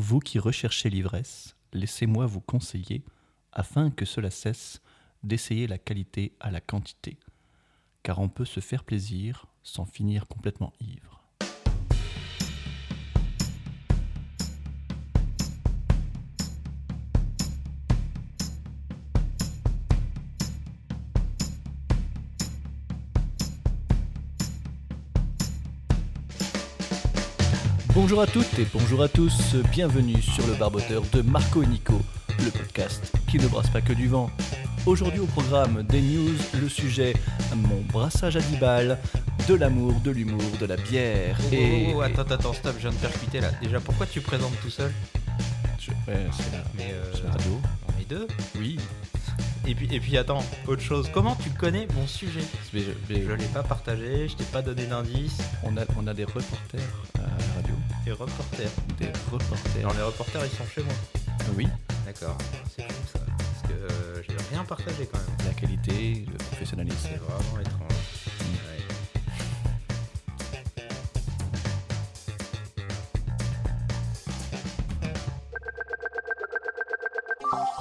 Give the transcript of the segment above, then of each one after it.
Vous qui recherchez l'ivresse, laissez-moi vous conseiller, afin que cela cesse, d'essayer la qualité à la quantité, car on peut se faire plaisir sans finir complètement ivre. Bonjour à toutes et bonjour à tous, bienvenue sur le barboteur de Marco et Nico, le podcast qui ne brasse pas que du vent. Aujourd'hui au programme des news, le sujet mon brassage à 10 balles, de l'amour, de l'humour, de la bière et... Oh, oh, attends, attends, stop, je viens de percuter là. Déjà, pourquoi tu présentes tout seul Je- ouais, c'est la, Mais euh, c'est la radio. on est deux. Oui, Et puis, et puis attends, autre chose. Comment tu connais mon sujet? Mais je- Je l'ai pas partagé, je t'ai pas donné d'indice. on, a, on a des reporters Et reporter. des reporters... Alors les reporters, ils sont chez moi. Oui, D'accord. C'est fou ça. Parce que euh, j'ai rien partagé quand même. la qualité, le professionnalisme. C'est vraiment étrange.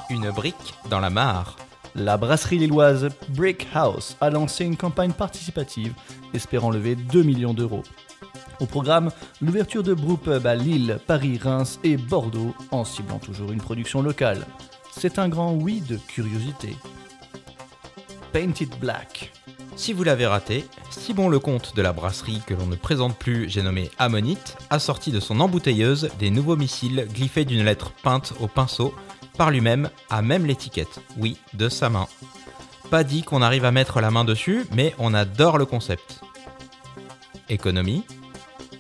Une brique dans la mare. La brasserie lilloise Brick House a lancé une campagne participative espérant lever 2 millions d'euros. Au programme, l'ouverture de brewpubs à Lille, Paris, Reims et Bordeaux en ciblant toujours une production locale. C'est un grand oui de curiosité. Painted Black. Si vous l'avez raté, Simon Lecomte de la brasserie que l'on ne présente plus, j'ai nommé Ammonite, a sorti de son embouteilleuse des nouveaux missiles glyphés d'une lettre peinte au pinceau par lui-même, à même l'étiquette, oui, de sa main. Pas dit qu'on arrive à mettre la main dessus, mais on adore le concept. Économie,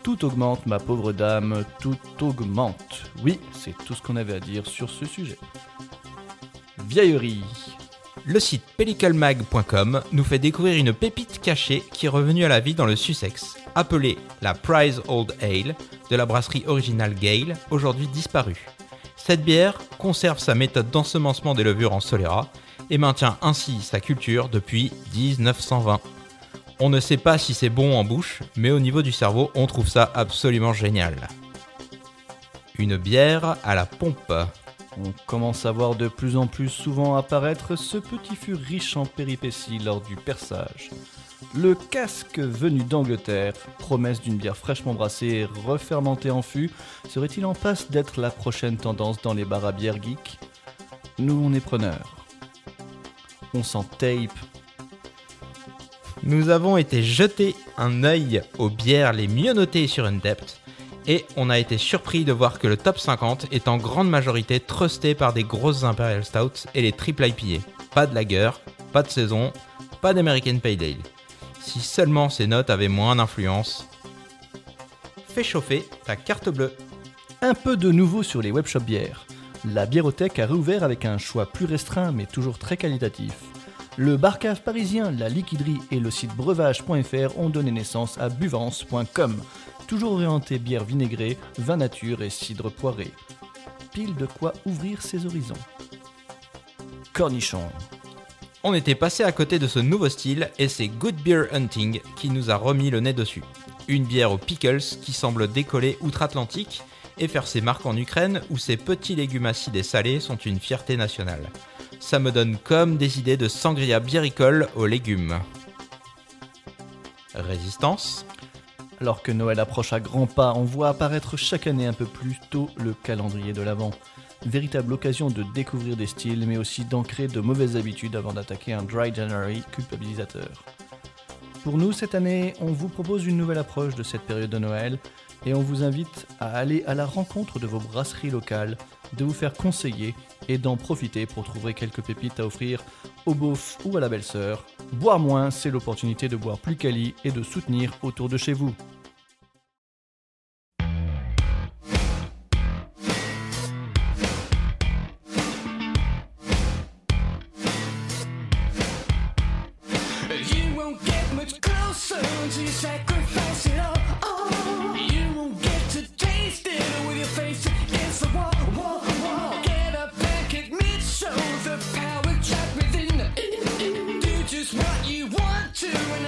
Tout augmente, ma pauvre dame, tout augmente. Oui, c'est tout ce qu'on avait à dire sur ce sujet. Vieillerie. le site pelliclemag.com nous fait découvrir une pépite cachée qui est revenue à la vie dans le Sussex, appelée la Prize Old Ale de la brasserie originale Gale, aujourd'hui disparue. Cette bière conserve sa méthode d'ensemencement des levures en Solera et maintient ainsi sa culture depuis 1920. On ne sait pas si c'est bon en bouche, mais au niveau du cerveau, on trouve ça absolument génial. Une bière à la pompe. On commence à voir de plus en plus souvent apparaître ce petit fût riche en péripéties lors du perçage. Le casque venu d'Angleterre, promesse d'une bière fraîchement brassée et refermentée en fût, serait-il en passe d'être la prochaine tendance dans les bars à bière geek? Nous, on est preneurs. On s'en tape. Nous avons été jeter un œil aux bières les mieux notées sur Untapped et on a été surpris de voir que le top 50 est en grande majorité trusté par des grosses Imperial Stouts et les triple IPA. Pas de lager, pas de saison, pas d'American Pale Ale. Si seulement ces notes avaient moins d'influence. Fais chauffer ta carte bleue. Un peu de nouveau sur les webshops bières. La biérothèque a réouvert avec un choix plus restreint mais toujours très qualitatif. Le barcave parisien, la liquiderie et le site breuvage.fr ont donné naissance à buvance.com, toujours orienté bière vinaigrée, vin nature et cidre poiré. Pile de quoi ouvrir ses horizons. Cornichon. On était passé à côté de ce nouveau style et c'est Good Beer Hunting qui nous a remis le nez dessus. Une bière aux pickles qui semble décoller outre-Atlantique et faire ses marques en Ukraine où ces petits légumes acides et salés sont une fierté nationale. Ça me donne comme des idées de sangria biricole aux légumes. Résistance Alors que Noël approche à grands pas, on voit apparaître chaque année un peu plus tôt le calendrier de l'Avent. Véritable occasion de découvrir des styles, mais aussi d'ancrer de mauvaises habitudes avant d'attaquer un Dry January culpabilisateur. Pour nous, cette année, on vous propose une nouvelle approche de cette période de Noël et on vous invite à aller à la rencontre de vos brasseries locales, de vous faire conseiller et d'en profiter pour trouver quelques pépites à offrir au beauf ou à la belle-sœur. Boire moins, c'est l'opportunité de boire plus quali et de soutenir autour de chez vous.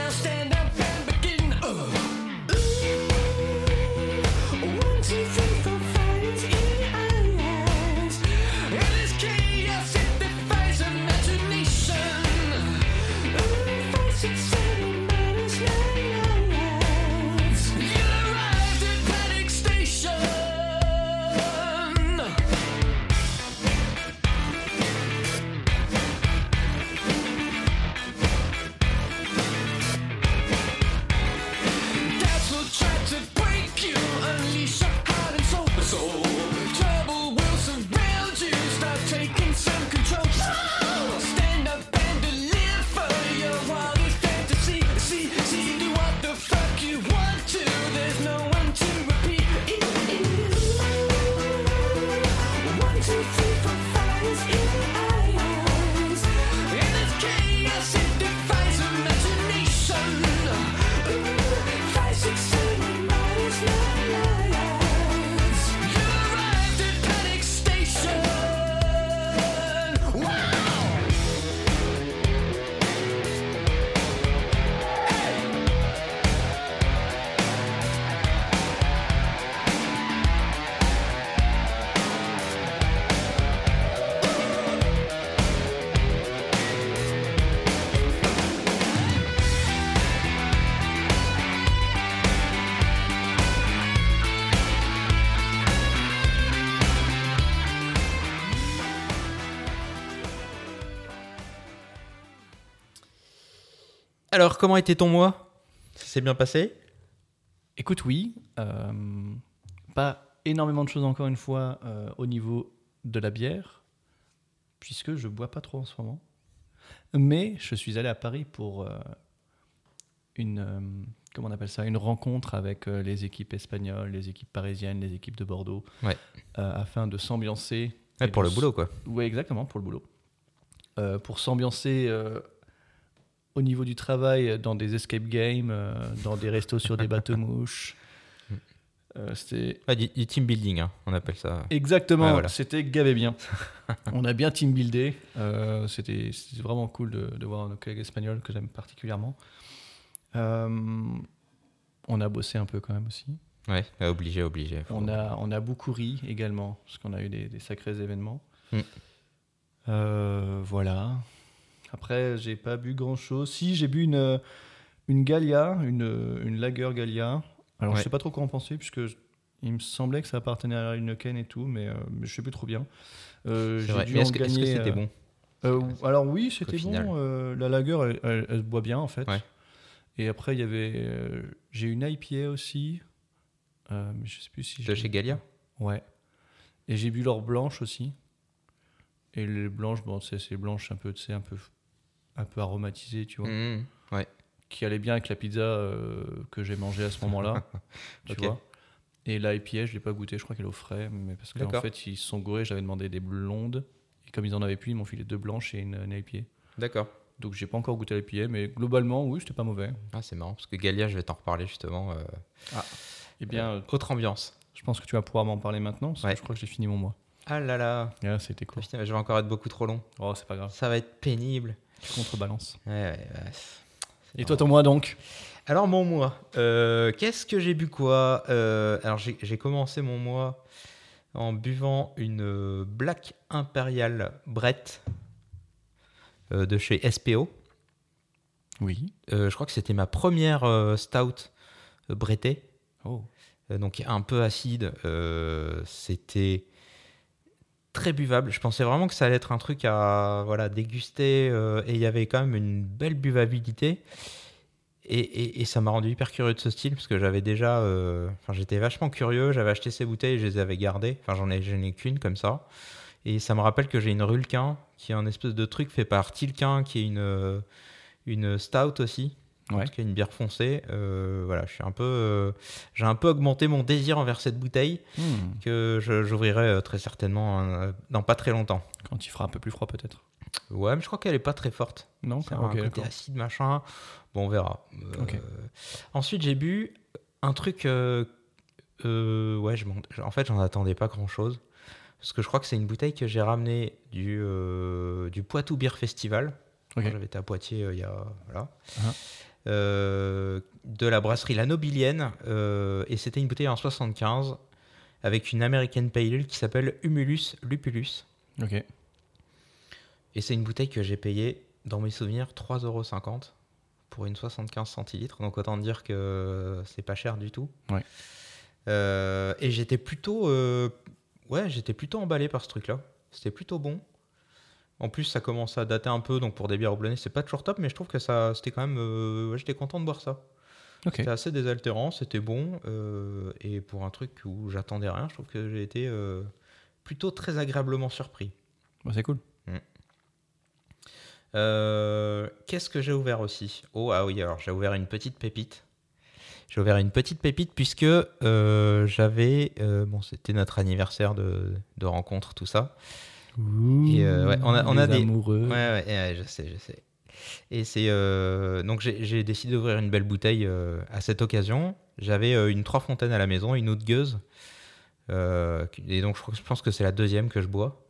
Stand up Alors, comment était ton mois? Ça s'est bien passé? Écoute, oui. euh, pas énormément de choses encore une fois euh, au niveau de la bière, puisque je bois pas trop en ce moment. Mais je suis allé à Paris pour euh, une euh, comment on appelle ça? Une rencontre avec euh, les équipes espagnoles, les équipes parisiennes, les équipes de Bordeaux, Ouais. euh, afin de s'ambiancer. Ouais, Pour de le boulot, quoi. Oui, exactement, pour le boulot. Euh, pour s'ambiancer euh, au niveau du travail dans des escape games, euh, dans des restos sur des bateaux mouches. Euh, c'était Ah, du, du team building, hein, on appelle ça. exactement, Ouais, voilà. c'était gavé bien. On a bien team buildé. euh, c'était vraiment cool de, de voir nos collègues espagnols que j'aime particulièrement. Euh, on a bossé un peu quand même aussi. Ouais, ouais, obligé, obligé. On a, on a beaucoup ri également, parce qu'on a eu des, des sacrés événements. Mm. Euh, voilà. Après, j'ai pas bu grand chose. Si, j'ai bu une, une Gallia, une, une lager Gallia. Alors, Ouais. je sais pas trop quoi en penser, puisque je- il me semblait que ça appartenait à une Ken et tout, mais, euh, mais je sais plus trop bien. Euh, C'est j'ai dû Mais en est-ce que est-ce que gagner, c'était euh, bon euh, alors oui, c'était bon. euh, la lager, elle, elle- elle se boit bien en fait. Ouais. Et après, il y avait, euh, j'ai une IPA aussi. Euh, mais je sais plus si De je- chez Galia Ouais. Et j'ai bu leur blanche aussi. Et les blanches, bon, c'est c'est blanche un peu, sais, un peu, un peu aromatisée, tu vois, Mmh, Ouais. qui allait bien avec la pizza euh, que j'ai mangée à ce moment-là, tu vois. Et la IPA, je l'ai pas goûté, je crois qu'elle est au frais, mais parce qu'en D'accord. fait, ils se sont gourés, j'avais demandé des blondes, et comme ils en avaient plus, ils m'ont filé deux blanches et une, une IPA. D'accord. Donc j'ai pas encore goûté l'IPA, mais globalement, oui, c'était pas mauvais. Ah, c'est marrant, parce que Galia, je vais t'en reparler justement. euh, Eh bien, euh, autre ambiance. je pense que tu vas pouvoir m'en parler maintenant, parce Ouais. que je crois que j'ai fini mon mois. Ah là là. Ah, c'était cool. Putain, je vais encore être beaucoup trop long. Oh, c'est pas grave, Ça va être pénible. Tu contrebalances. Ouais, ouais, ouais. Et toi, ton mois donc? Alors mon mois, euh, qu'est-ce que j'ai bu quoi? Euh, Alors j'ai commencé mon mois en buvant une euh, Black Imperial Brett euh, de chez SPO. Oui. Je crois que c'était ma première stout brettée, Oh. Donc un peu acide. C'était très buvable. Je pensais vraiment que ça allait être un truc à voilà déguster euh, et il y avait quand même une belle buvabilité. Et, et- et ça m'a rendu hyper curieux de ce style parce que j'avais déjà, euh, enfin j'étais vachement curieux. J'avais acheté ces bouteilles, je les avais gardées. Enfin j'en ai, ai qu'une comme ça. Et ça me rappelle que j'ai une Rulquin qui est un espèce de truc fait par Tilquin qui est une euh, une stout aussi. Ouais. tout cas, une bière foncée. Euh, voilà, je suis un peu, euh, j'ai un peu augmenté mon désir envers cette bouteille Hmm. que j'ouvrirai euh, très certainement euh, dans pas très longtemps. Quand il fera un peu plus froid, peut-être. Ouais, mais je crois qu'elle est pas très forte. Non, C'est Ah, un côté acide machin. Bon, on verra. Euh. Ensuite, j'ai bu un truc. ouais, je en fait, j'en attendais pas grand chose. Parce que je crois que c'est une bouteille que j'ai ramenée du, du Poitou Beer Festival. Ok. Quand J'avais été à Poitiers il y a. Voilà. Euh, de la brasserie La Nobilienne. euh, et c'était une bouteille en 75 avec une American Pale Ale qui s'appelle Humulus Lupulus. Ok. Et c'est une bouteille que j'ai payée, dans mes souvenirs, 3,50€ pour une 75 centilitres. Donc autant dire que c'est pas cher du tout. Ouais. Euh, et j'étais plutôt, euh, ouais, j'étais plutôt emballé par ce truc-là. C'était plutôt bon. En plus, ça commence à dater un peu, donc pour des bières houblonnées, c'est pas toujours top, mais je trouve que ça, c'était quand même, euh, ouais, j'étais content de boire ça. C'était assez désaltérant, c'était bon, euh, et pour un truc où j'attendais rien, je trouve que j'ai été euh, plutôt très agréablement surpris. Bon, c'est cool. Euh, Qu'est-ce que j'ai ouvert aussi? Oh, ah oui, alors j'ai ouvert une petite pépite. J'ai ouvert une petite pépite puisque j'avais. bon, c'était notre anniversaire de, de rencontre, tout ça. Et, euh, ouais, on a- on a des- amoureux. Ouais, ouais, je sais, je sais. Et c'est. euh, donc, j'ai décidé d'ouvrir une belle bouteille euh, à cette occasion. J'avais euh, une Trois Fontaines à la maison, une eau de gueuse. Et donc, je, pense que c'est la deuxième que je bois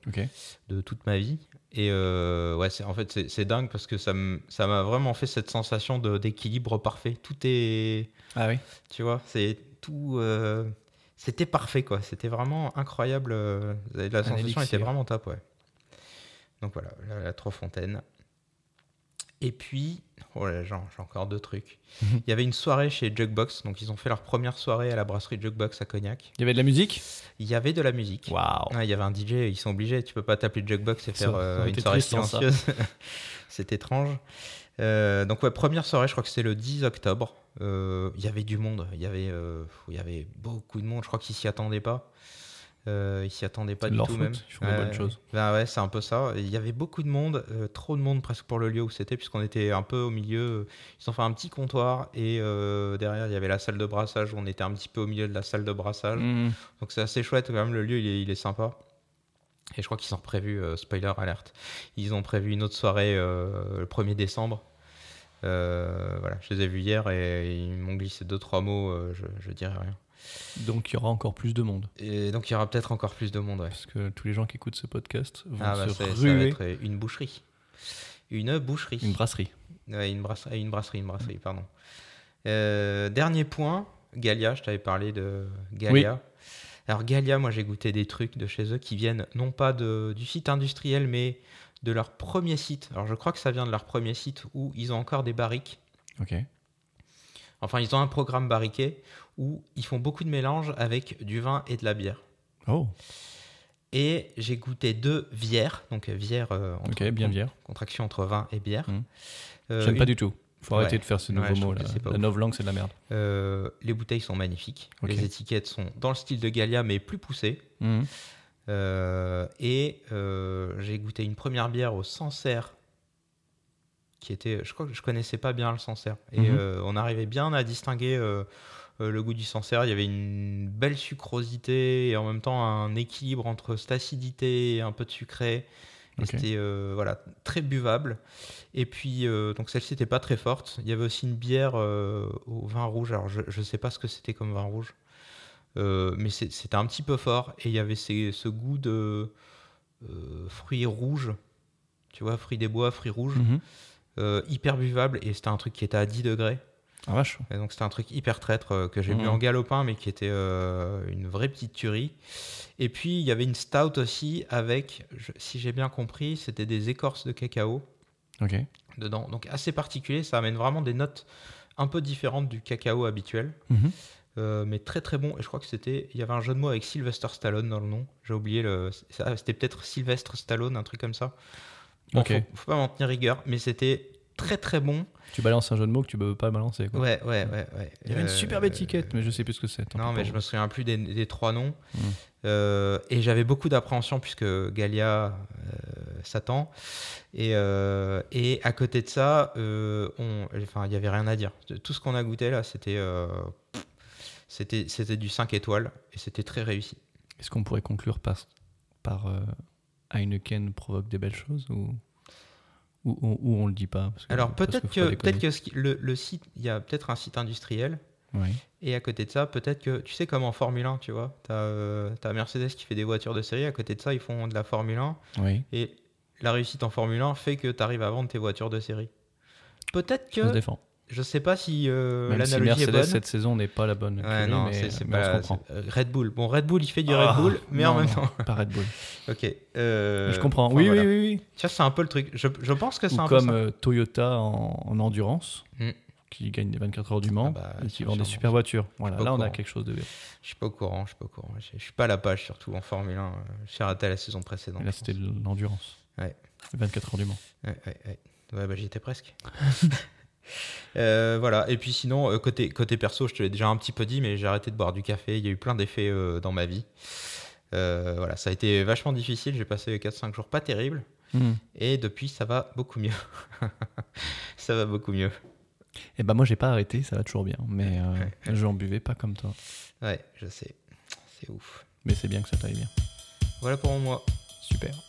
de toute ma vie. Et ouais, en fait, c'est, dingue parce que ça, m'a vraiment fait cette sensation d'équilibre parfait. Tout est. Ah oui. Tu vois, c'est tout. C'était parfait, quoi. C'était vraiment incroyable. euh, La sensation était vraiment top, ouais. Donc voilà, la, la Trois Fontaines. Et puis, oh là, j'ai encore deux trucs. Il y avait une soirée chez Jukebox, donc ils ont fait leur première soirée à la brasserie Jukebox à Cognac. Il y avait de la musique? Il y avait de la musique. Waouh. Ouais, il y avait un DJ, ils sont obligés, tu peux pas t'appeler Jukebox et faire euh, une soirée silencieuse. C'est étrange. Euh, donc ouais, première soirée, je crois que c'est le 10 octobre. Euh, Il y avait du monde, il y avait, euh, il y avait beaucoup de monde. Je crois qu'ils s'y attendaient pas. Euh, ils s'y attendaient pas du tout même. ils font des bonnes choses. Ben ouais, c'est un peu ça. Il y avait beaucoup de monde, euh, trop de monde presque pour le lieu où c'était, puisqu'on était un peu au milieu. Ils ont fait un petit comptoir et euh, derrière il y avait la salle de brassage où on était un petit peu au milieu de la salle de brassage. Mhm. Donc c'est assez chouette quand même, le lieu il est, il est sympa. Et je crois qu'ils ont prévu, euh, spoiler alerte, ils ont prévu une autre soirée euh, le 1er décembre. Euh, voilà, je les ai vus hier et ils m'ont glissé deux trois mots, euh, je, je dirais rien. Donc il y aura encore plus de monde. Et donc il y aura peut-être encore plus de monde, ouais. Parce que tous les gens qui écoutent ce podcast vont Ah bah se ça va ruer. être une boucherie. Une boucherie. Une brasserie. Ouais, une brasserie, une brasserie, une brasserie, pardon. Euh, dernier point, Galia, je t'avais parlé de Galia. Alors Galia, moi j'ai goûté des trucs de chez eux qui viennent non pas de, du site industriel, mais de leur premier site. Alors je crois que ça vient de leur premier site où ils ont encore des barriques. Ok. Enfin, ils ont un programme barriqué où ils font beaucoup de mélanges avec du vin et de la bière. Oh, Et j'ai goûté deux bières, donc bière, euh, entre- ok, bien bière. contraction entre vin et bière. Mhm. Euh, J'aime une- pas du tout. Faut Ouais. arrêter de faire Ouais, je mots trouve là. La novlangue, c'est de la merde. Euh, les bouteilles sont magnifiques. Les étiquettes sont dans le style de Galia, mais plus poussées. Mhm. Euh, et euh, j'ai goûté une première bière au Sancerre, qui était, je crois que je connaissais pas bien le Sancerre. Et Mhm. euh, on arrivait bien à distinguer euh, le goût du Sancerre. Il y avait une belle sucrosité et en même temps un équilibre entre cette acidité et un peu de sucré. Et Ok. C'était euh, voilà, très buvable. Et puis, donc celle-ci n'était pas très forte. Il y avait aussi une bière au vin rouge. Alors, je ne sais pas ce que c'était comme vin rouge. Euh, mais c'était un petit peu fort. Et il y avait ces- ce goût de euh, fruits rouges. Tu vois, fruits des bois, fruits rouges. Mhm. Euh, hyper buvable. Et c'était un truc qui était à 10 degrés. Ah vache. Et donc c'était un truc hyper traître que j'ai bu Mhm. en galopin, mais qui était une vraie petite tuerie. Et puis il y avait une stout aussi avec, je- si j'ai bien compris, c'était des écorces de cacao Ok. dedans. Donc assez particulier, ça amène vraiment des notes un peu différentes du cacao habituel, Mhm. Euh, mais très très bon. Et je crois que c'était, il y avait un jeu de mots avec Sylvester Stallone dans le nom. J'ai oublié le, c'était peut-être Sylvestre Stallone, un truc comme ça. Bon, Ok. faut, faut pas m'en tenir rigueur, mais c'était très très bon. Tu balances un jeu de mots que tu peux pas balancer. Quoi. Ouais, ouais, ouais, ouais. Il y avait une Euh, superbe étiquette, mais je sais plus ce que c'est. Non, mais je me souviens plus des, des trois noms. Mm. Euh, et j'avais beaucoup d'appréhension puisque Galia euh, s'attend. Et, et à côté de ça, on, enfin, il n'y avait rien à dire. Tout ce qu'on a goûté là, c'était c'était c'était du 5 étoiles et c'était très réussi. Est-ce qu'on pourrait conclure par, par euh, Heineken provoque des belles choses ou, ou, ou- ou on le dit pas parce que- Alors peut-être que, peut-être que ce qui- le, le site, il y a peut-être un site industriel. Oui. Et à côté de ça, peut-être que, tu sais, comme en Formule 1, tu vois, tu as, Mercedes qui fait des voitures de série, à côté de ça, ils font de la Formule 1. Oui. Et la réussite en Formule 1 fait que tu arrives à vendre tes voitures de série. Peut-être Je se que. défend. Je sais pas si euh, Même si l'analogie est Mercedes bonne. cette saison n'est pas la bonne. Ouais, non, mais, c'est c'est mais on se comprend. euh, Red Bull. Bon, Red Bull, il fait du Ah, Red Bull, mais en même non, temps. Pas Red Bull. Ok. euh, je comprends. enfin, oui, voilà. oui, oui, oui. Tu vois, c'est un peu le truc. Je, je pense que c'est Ou un peu comme ça. euh, Toyota en, en endurance, Mm. qui gagne les 24 heures du Mans Ah bah, et qui vend des super voitures. Voilà, là on a quelque chose de bien. Je suis pas au courant. Je suis pas au courant. Je je suis pas à la page, surtout en Formule 1. euh, J'ai raté la saison précédente. Là c'était l'endurance. Ouais. Les 24 heures du Mans. Ouais, ouais, ouais. Ouais, bah, j'y étais presque. Euh, voilà. Et puis sinon, euh, côté, côté perso, je te l'ai déjà un petit peu dit, mais j'ai arrêté de boire du café. Il y a eu plein d'effets euh, dans ma vie. Euh, voilà, ça a été vachement difficile. J'ai passé 4-5 jours pas terribles. Mm. Et depuis, ça va beaucoup mieux. ça va beaucoup mieux. Et bah moi j'ai pas arrêté, ça va toujours bien, mais je en buvais pas comme toi. Ouais, je sais. C'est ouf. Mais c'est bien que ça t'aille bien. Voilà pour moi. Super.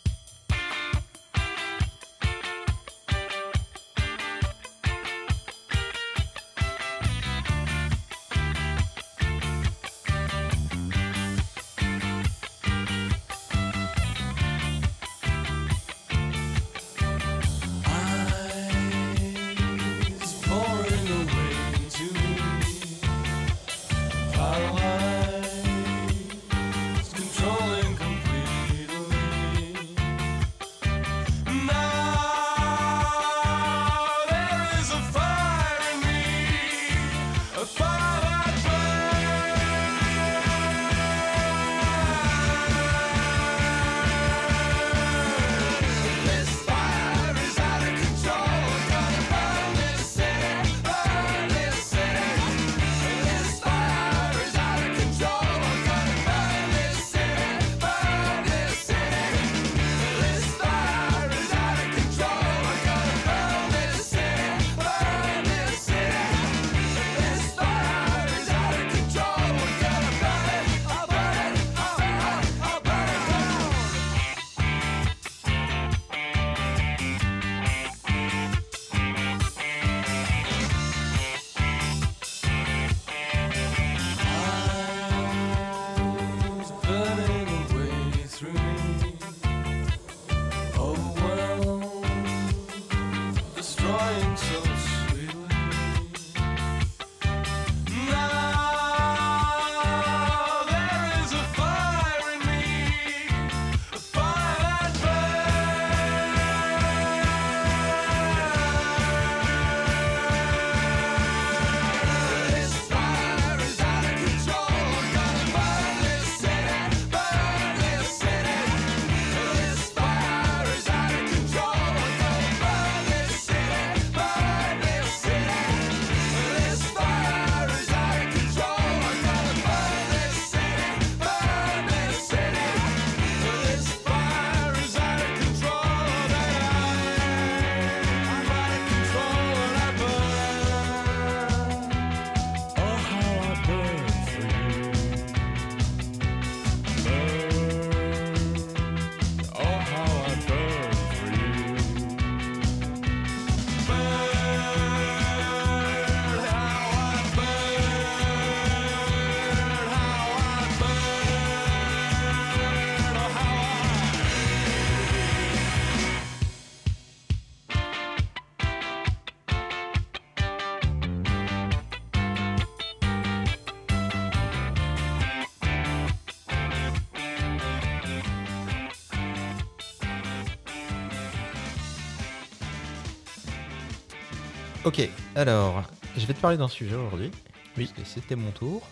Alors, je vais te parler d'un sujet aujourd'hui. Oui. Parce que c'était mon tour.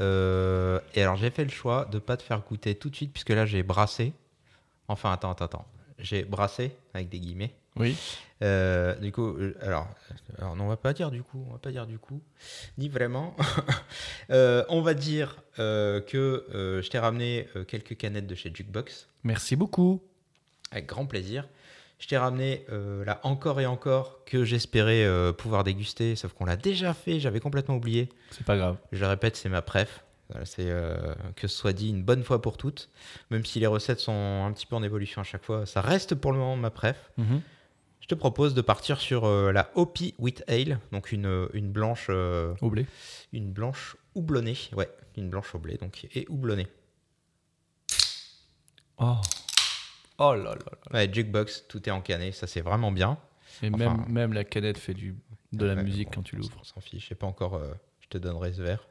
Euh, et alors, j'ai fait le choix de pas te faire goûter tout de suite, puisque là, j'ai brassé. Enfin, attends, attends, attends. J'ai brassé, avec des guillemets. Oui. Euh, du coup, euh, alors, alors, non, on va pas dire du coup, on va pas dire du coup, ni vraiment. Euh, on va dire que je t'ai ramené quelques canettes de chez Jukebox, Merci beaucoup. avec grand plaisir. Je t'ai ramené euh, là encore et encore que j'espérais euh, pouvoir déguster, sauf qu'on l'a déjà fait, j'avais complètement oublié. C'est pas grave. Je le répète, c'est ma préf. Voilà, c'est euh, que ce soit dit une bonne fois pour toutes. Même si les recettes sont un petit peu en évolution à chaque fois, ça reste pour le moment ma préf. Mhm. Je te propose de partir sur la Hopi Wheat Ale, donc une, une blanche, Au blé. une blanche houblonnée, ouais, une blanche au blé, donc et houblonnée. Oh. Oh là là là. Ouais, jukebox, tout est encanné, ça c'est vraiment bien. Et Enfin- même, même la canette fait du, de la Ouais, musique bon, quand tu l'ouvres. On s'en fiche, je sais pas encore, euh, je te donnerai ce verre.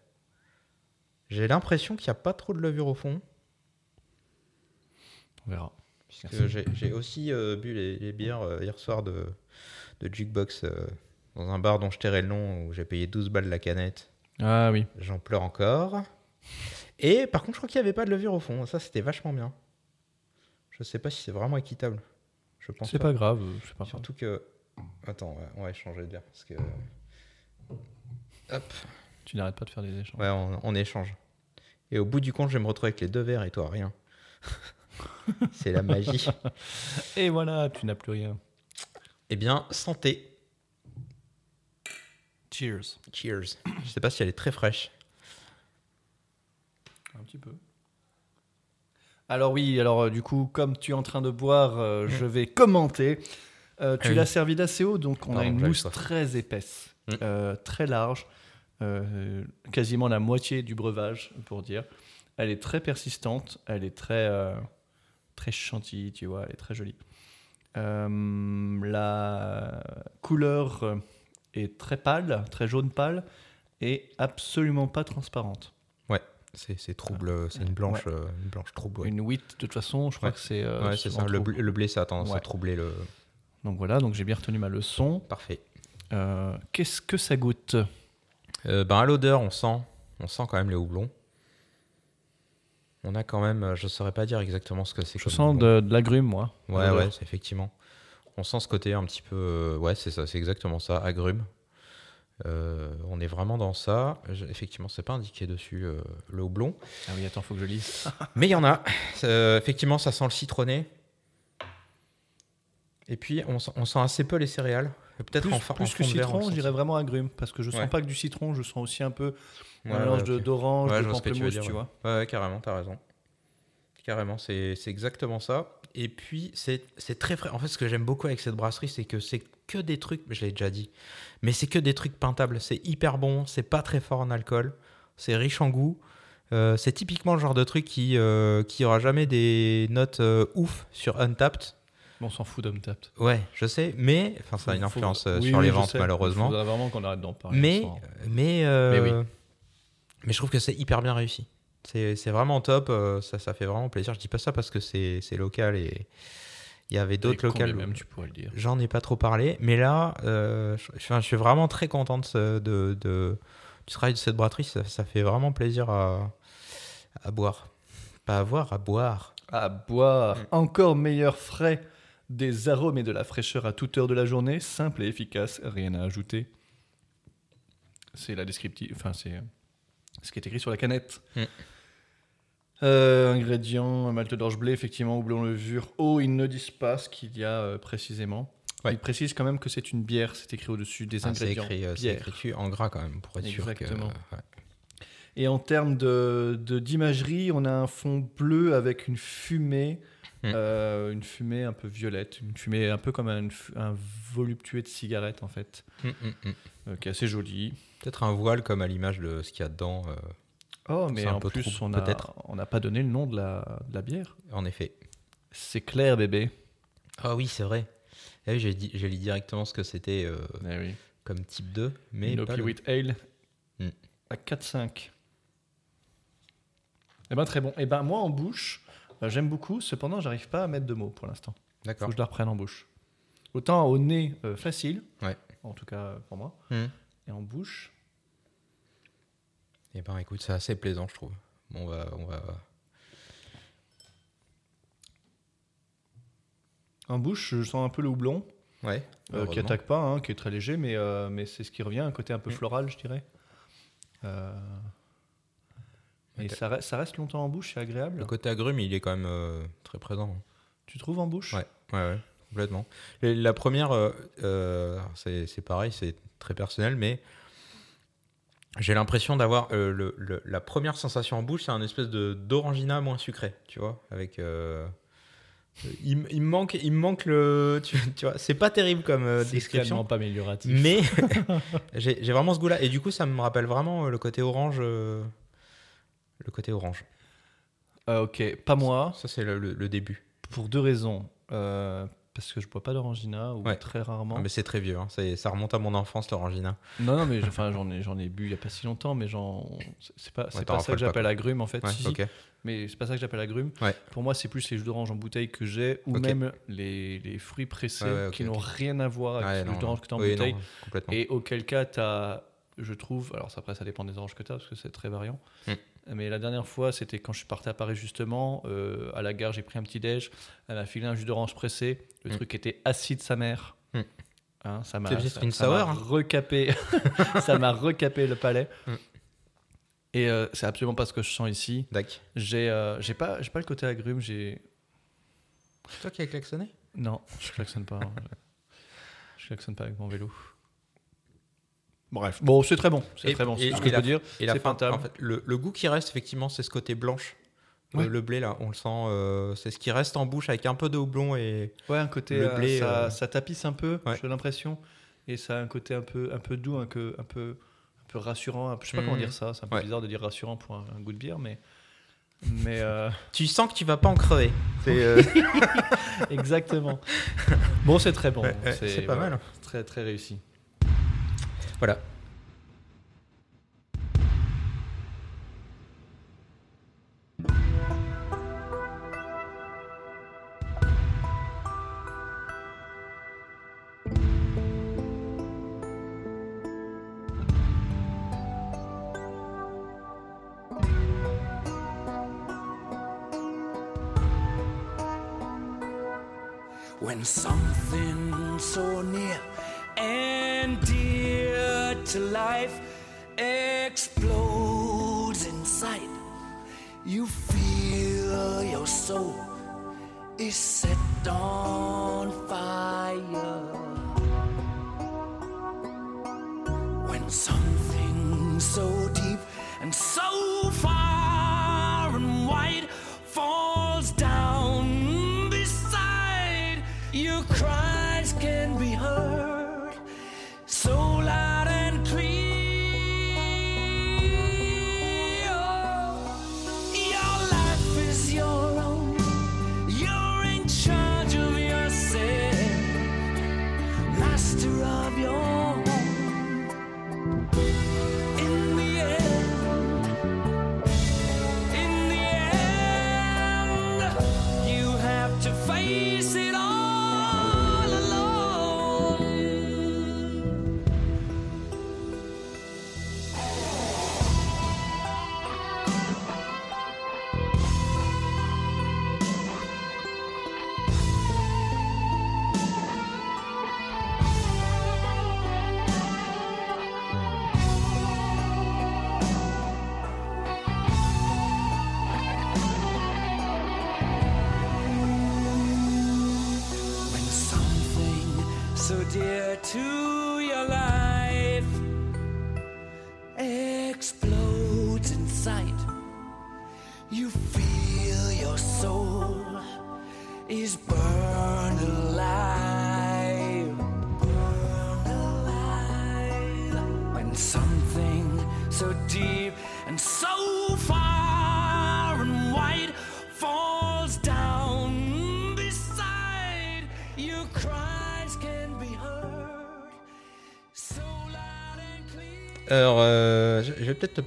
J'ai l'impression qu'il n'y a pas trop de levure au fond. On verra. Parce que j'ai j'ai aussi euh, bu les, les bières euh, hier soir de, de Jukebox euh, dans un bar dont je tairai le nom où j'ai payé 12 balles la canette. Ah oui. J'en pleure encore. Et par contre, je crois qu'il n'y avait pas de levure au fond. Ça, c'était vachement bien. Je sais pas si c'est vraiment équitable. Je pense C'est pas grave. euh, pas grave. Surtout que. Attends, on va échanger de bière. Parce que. Hop. Tu n'arrêtes pas de faire des échanges. Ouais, on, on échange. Et au bout du compte, je vais me retrouver avec les deux verres et toi, rien. c'est la magie. Et voilà, tu n'as plus rien. Eh bien, santé. Cheers. Cheers. Je sais pas si elle est très fraîche. Un petit peu. Alors oui, alors euh, du coup, comme tu es en train de boire, euh, je vais commenter. Euh, tu Mm. Oui. l'as servi d'assez haut, donc on a une j'avais mousse soif. très épaisse, Mm. euh, très large, euh, quasiment la moitié du breuvage, pour dire. Elle est très persistante, elle est très, euh, très chantilly, tu vois, elle est très jolie. Euh, la couleur est très pâle, très jaune pâle, et absolument pas transparente. C'est c'est trouble, c'est une blanche, euh, une blanche trouble. ouais. Une wheat, de toute façon, je crois Ouais. que c'est. euh, ouais, c'est ça. Le, blé- le blé, ça a tendance à troubler le. Donc voilà, donc j'ai bien retenu ma leçon. Parfait. Euh, Qu'est-ce que ça goûte? Euh, ben à l'odeur, on sent, on sent quand même les houblons. On a quand même, je saurais pas dire exactement ce que c'est. Je sens de, de l'agrume, moi. Ouais, ouais, effectivement. On sent ce côté un petit peu. ouais, c'est ça, c'est exactement ça, agrumes. Euh, on est vraiment dans ça. Je- effectivement, c'est pas indiqué dessus euh, le houblon. Ah oui, attends, faut que je lise. Mais il y en a. Euh, effectivement, ça sent le citronné. Et puis, on, sent- on sent assez peu les céréales. Peut-être Plus, en, fa- en plus que de citron, le je dirais vraiment agrume, parce que je sens Ouais. pas que du citron, je sens aussi un peu un Ouais, mélange ouais, de- d'orange, Ouais, de ce que tu tu, vois. Ouais, ouais, carrément, t'as raison. Carrément, c'est exactement ça. Et puis, c'est très frais. En fait, ce que j'aime beaucoup avec cette brasserie, c'est que c'est que des trucs, je l'ai déjà dit, mais c'est que des trucs pintables. C'est hyper bon, c'est pas très fort en alcool, c'est riche en goût. Euh, c'est typiquement le genre de truc qui, euh, qui aura jamais des notes euh, ouf sur Untapped. Mais on s'en fout d'Untapped. Ouais, je sais, mais enfin, ça a une influence oui, sur oui, les ventes, sais. malheureusement. Il faudrait vraiment qu'on arrête d'en parler. Mais, mais, Mais oui. mais je trouve que c'est hyper bien réussi. C'est c'est vraiment top. euh, ça, ça fait vraiment plaisir. Je dis pas ça parce que c'est c'est local et il y avait d'autres locales. même, tu pourrais le dire? J'en ai pas trop parlé. Mais là, euh, je, suis vraiment très content de, ce- de, de- du travail de cette brasserie. Ça, ça fait vraiment plaisir à, à boire. Pas à boire, à boire. À boire, Mm. encore meilleur frais, des arômes et de la fraîcheur à toute heure de la journée, simple et efficace, rien à ajouter. C'est la descriptive, enfin c'est euh, ce qui est écrit sur la canette. Mm. Euh, ingrédients, malte d'orge blé, effectivement, houblon levure, eau, ils ne disent pas ce qu'il y a euh, précisément. Ouais. Ils précisent quand même que c'est une bière, c'est écrit au-dessus des Ah, c'est ingrédients. écrit, euh, c'est écrit en gras quand même pour être sûr que. Exactement. ouais. Et en termes de de- d'imagerie, on a un fond bleu avec une fumée, Mm. euh, une fumée un peu violette, une fumée un peu comme un, un voluptueux de cigarette en fait, Mm, mm, mm. euh, qui est assez joli. Peut-être un voile comme à l'image de ce qu'il y a dedans. Oh, mais en plus, trop, on n'a pas donné le nom de la, de la bière. en effet. C'est clair, bébé. Ah oui, c'est vrai. Ah oui, j'ai dit, j'ai lu directement ce que c'était euh, Eh oui. comme type 2, mais Une pas le- Ale Mm. à 4,5. Eh ben très bon. Eh ben moi en bouche, euh, j'aime beaucoup. Cependant, j'arrive pas à mettre de mots pour l'instant. Faut D'accord. que je la reprenne en bouche. Autant au nez, euh, facile. Ouais. En tout cas pour moi. Hmm. Et en bouche, Eh ben écoute, c'est assez plaisant, je trouve. Bon, on va, on va... en bouche, je sens un peu le houblon Ouais. euh, qui attaque pas, hein, qui est très léger, mais, euh, mais c'est ce qui revient, un côté un peu Mm. floral, je dirais. Euh, Et ça, reste, ça reste longtemps en bouche, c'est agréable. Le côté agrume, il est quand même très présent. Tu trouves en bouche? Ouais. Ouais, ouais, complètement. Et la première, c'est c'est pareil, c'est très personnel, mais j'ai l'impression d'avoir euh, le- le- la première sensation en bouche, c'est un espèce de d'orangina moins sucré, tu vois, avec. euh, il, m- il me manque, il manque le, tu, tu vois, c'est pas terrible comme euh, C'est description, pas amélioratif. mais j'ai vraiment ce goût-là, et du coup, ça me rappelle vraiment euh, le côté orange, euh, le côté orange. Euh, ok, pas moi, Ça, c'est le, le- le début. pour deux raisons. Parce que je bois pas d'orangina, ou Ouais. très rarement. Ah, mais c'est très vieux, hein, ça, remonte à mon enfance, l'orangina. Non, non, mais enfin, j'en ai, j'en ai bu il y a pas si longtemps, mais j'en, c'est- pas, c'est Ouais, pas ça que j'appelle agrume en fait. Ouais, Si, si, ok. mais c'est pas ça que j'appelle agrume. Pour moi, c'est plus les jus d'orange en bouteille que j'ai, ou même les, les fruits pressés qui n'ont rien à voir avec le jus d'orange que tu as en oui, bouteille. non. Et auquel cas, tu as, je trouve, alors après ça dépend des oranges que tu as, parce que c'est très variant. Mm. Mais la dernière fois, c'était quand je suis parti à Paris justement, euh, à la gare, j'ai pris un petit déj, elle m'a filé un jus d'orange pressé, le Mm. truc était acide sa mère. Mm. Hein, ça m'a hein. recapé, ça m'a recapé le palais. Mm. Et euh, c'est absolument pas ce que je sens ici. J'ai euh, j'ai pas, j'ai pas le côté agrume, j'ai C'est toi qui as klaxonné? Non, je klaxonne pas. hein. je klaxonne pas avec mon vélo. Bref, bon, c'est très bon. C'est très bon. C'est ce que je peux dire. Et la C'est fin, pentable. en fait, le, le goût qui reste, effectivement, c'est ce côté blanche. Le- Ouais. Le, blé, là, on le sent. euh, c'est ce qui reste en bouche avec un peu de houblon et. Ouais, un côté. Le euh, blé, ça, euh, ça tapisse un peu, ouais. j'ai l'impression. Et ça a un côté un peu, un peu doux, un peu, un peu, un peu rassurant. je sais pas comment Mhm. dire ça. C'est un peu Ouais. bizarre de dire rassurant pour un, un goût de bière, mais. Mais euh, Tu sens que tu vas pas en crever. Euh, exactement. bon, c'est très bon. Ouais, c'est pas mal. Très, très réussi. Voilà. when master of your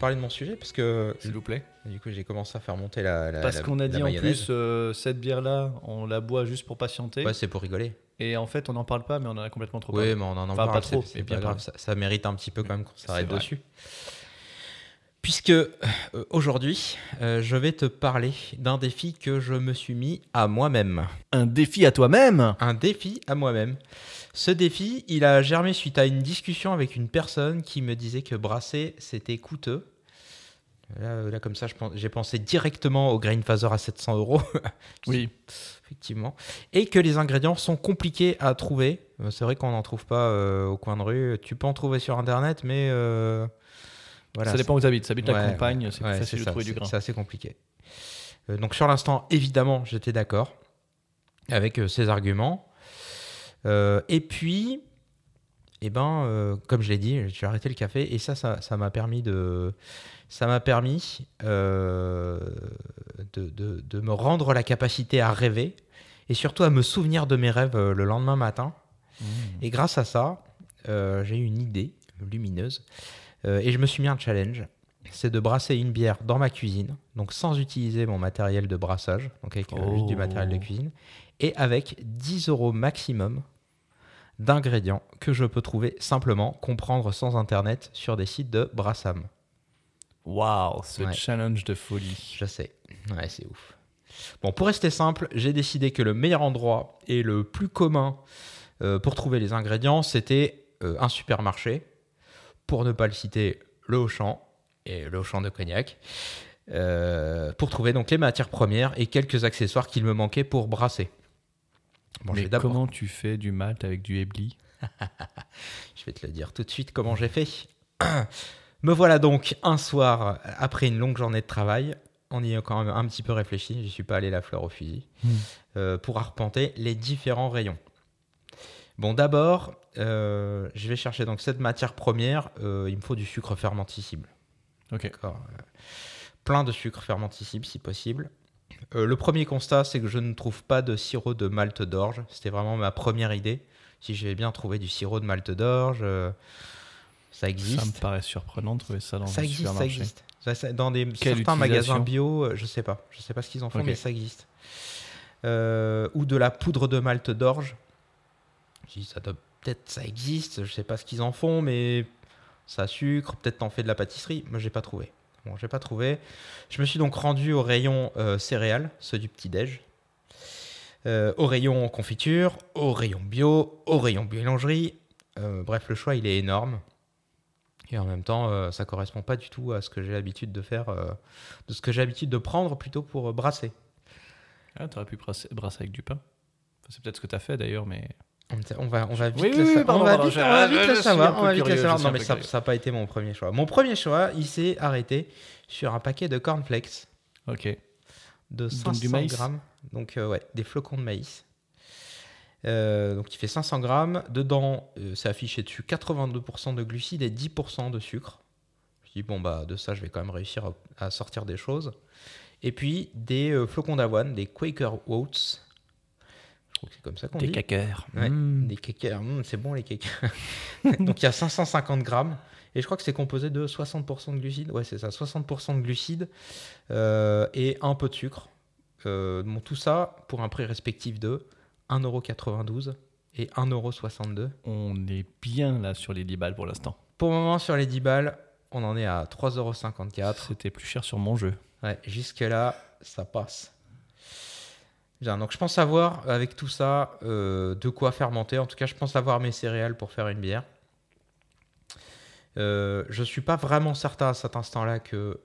parler de mon sujet parce que S'il vous plaît. du coup, j'ai commencé à faire monter la. la- Parce qu'on a dit en plus, euh, cette bière-là, on la boit juste pour patienter. Ouais, c'est pour rigoler. Et en fait, on n'en parle pas, mais on en a complètement trop Oui, parlé. mais on en, en Enfin, parle. pas trop, c'est- pas bien grave. Ça, ça mérite un petit peu quand même qu'on s'arrête dessus. Puisque euh, aujourd'hui, euh, je vais te parler d'un défi que je me suis mis à moi-même. Un défi à toi-même Un défi à moi-même. Ce défi, il a germé suite à une discussion avec une personne qui me disait que brasser, c'était coûteux. Là, là, comme ça, j'ai pensé directement au grain phaser à 700 euros. Oui. effectivement. Et que les ingrédients sont compliqués à trouver. Euh, C'est vrai qu'on n'en trouve pas euh, au coin de rue. Tu peux en trouver sur Internet, mais euh, voilà. ça dépend où tu habites. Si t'habites la Ouais, campagne, c'est ouais, facile de trouver du grain. C'est assez compliqué. Euh, donc sur l'instant, évidemment, j'étais d'accord avec euh, ces arguments. Euh, et puis, eh ben, euh, comme je l'ai dit, j'ai arrêté le café et ça ça m'a permis de, ça m'a permis euh, de, de- de me rendre la capacité à rêver et surtout à me souvenir de mes rêves euh, le lendemain matin. Mmh. Et grâce à ça, euh, j'ai eu une idée lumineuse euh, et je me suis mis un challenge. C'est de brasser une bière dans ma cuisine, donc sans utiliser mon matériel de brassage, donc avec juste du Oh. matériel de cuisine, et avec 10 euros maximum d'ingrédients que je peux trouver simplement, comprendre sans internet sur des sites de Brassam. Waouh, ce Ouais. challenge de folie. Je sais, ouais, c'est ouf. Bon, pour rester simple, j'ai décidé que le meilleur endroit et le plus commun euh, pour trouver les ingrédients, c'était euh, un supermarché. Pour ne pas le citer, le Auchan et le Auchan de Cognac. euh, pour trouver donc les matières premières et quelques accessoires qu'il me manquait pour brasser. Bon, Mais comment tu fais du malt avec du Ebly Je vais te le dire tout de suite comment j'ai fait. Me voilà donc un soir, après une longue journée de travail, on y a quand même un petit peu réfléchi, je suis pas allé la fleur au fusil, Hmm. euh, pour arpenter les différents rayons. Bon, d'abord, euh, je vais chercher donc cette matière première, euh, il me faut du sucre fermenticible. Ok. Plein de sucre fermenticible si possible. Euh, le premier constat, c'est que je ne trouve pas de sirop de malt d'orge. C'était vraiment ma première idée. Si je vais bien trouver du sirop de malt d'orge, ça existe. Ça me paraît surprenant de trouver ça dans Ça un existe, ça supermarché. existe. Ça, ça- dans des, Quelle certains magasins bio, euh, je sais pas. Je sais pas ce qu'ils en font, mais ça existe. Euh, ou de la poudre de malt d'orge. Je dis, ça peut-être ça existe. Je sais pas ce qu'ils en font, mais ça sucre. Peut-être t'en fais de la pâtisserie. Moi, j'ai pas trouvé. Bon, j'ai pas trouvé. Je me suis donc rendu au rayon euh, céréales, ceux du petit déj. Euh, au rayon confiture, au rayon bio, au rayon boulangerie. Bref, le choix il est énorme. Et en même temps, euh, ça correspond pas du tout à ce que j'ai l'habitude de faire, euh, de ce que j'ai l'habitude de prendre plutôt pour euh, brasser. Ah, t'aurais pu brasser, brasser avec du pain. Enfin, c'est peut-être ce que t'as fait d'ailleurs, mais. On va, on va vite Oui, le, oui, sa- oui, pardon, on va pardon, vite, je- on va vite je le suis savoir. on va vite le savoir. Non, mais ça n'a pas été mon premier choix. Mon premier choix, il s'est arrêté sur un paquet de cornflakes Ok. de Donc 500 du maïs grammes. Donc, euh, ouais, des flocons de maïs. Euh, donc, il fait 500 grammes. Dedans, euh, c'est affiché dessus 82% de glucides et 10% de sucre. Je dis, bon, bah, de ça, je vais quand même réussir à, à sortir des choses. Et puis, des euh, flocons d'avoine, des Quaker Oats. Je crois que c'est comme ça qu'on Des dit. cacaires. Ouais, Mm. Des Quakers, mm, c'est bon les Quakers. Donc il y a 550 grammes. Et je crois que c'est composé de 60% de glucides. Ouais, c'est ça, 60% de glucides euh, et un peu de sucre. Bon, tout ça pour un prix respectif de 1,92€ et 1,62€. On est bien là sur les 10 balles pour l'instant. Pour le moment, sur les 10 balles, on en est à 3,54€. C'était plus cher sur mon jeu. Ouais, jusque-là, ça passe. Bien, donc je pense avoir, avec tout ça, euh, de quoi fermenter. En tout cas, je pense avoir mes céréales pour faire une bière. Euh, je suis pas vraiment certain à cet instant-là que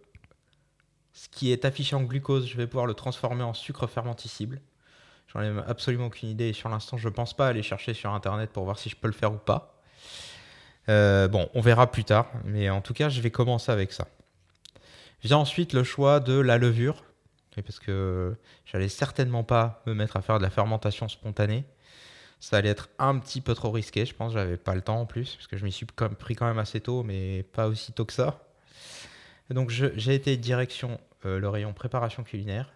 ce qui est affiché en glucose, je vais pouvoir le transformer en sucre fermenticible. J'en ai absolument aucune idée et sur l'instant, je pense pas aller chercher sur internet pour voir si je peux le faire ou pas. Euh, bon, on verra plus tard, mais en tout cas, je vais commencer avec ça. Vient ensuite le choix de la levure, parce que j'allais certainement pas me mettre à faire de la fermentation spontanée. Ça allait être un petit peu trop risqué, je pense. J'avais pas le temps en plus, parce que je m'y suis pris quand même assez tôt, mais pas aussi tôt que ça. Donc j'ai été direction euh, le rayon préparation culinaire,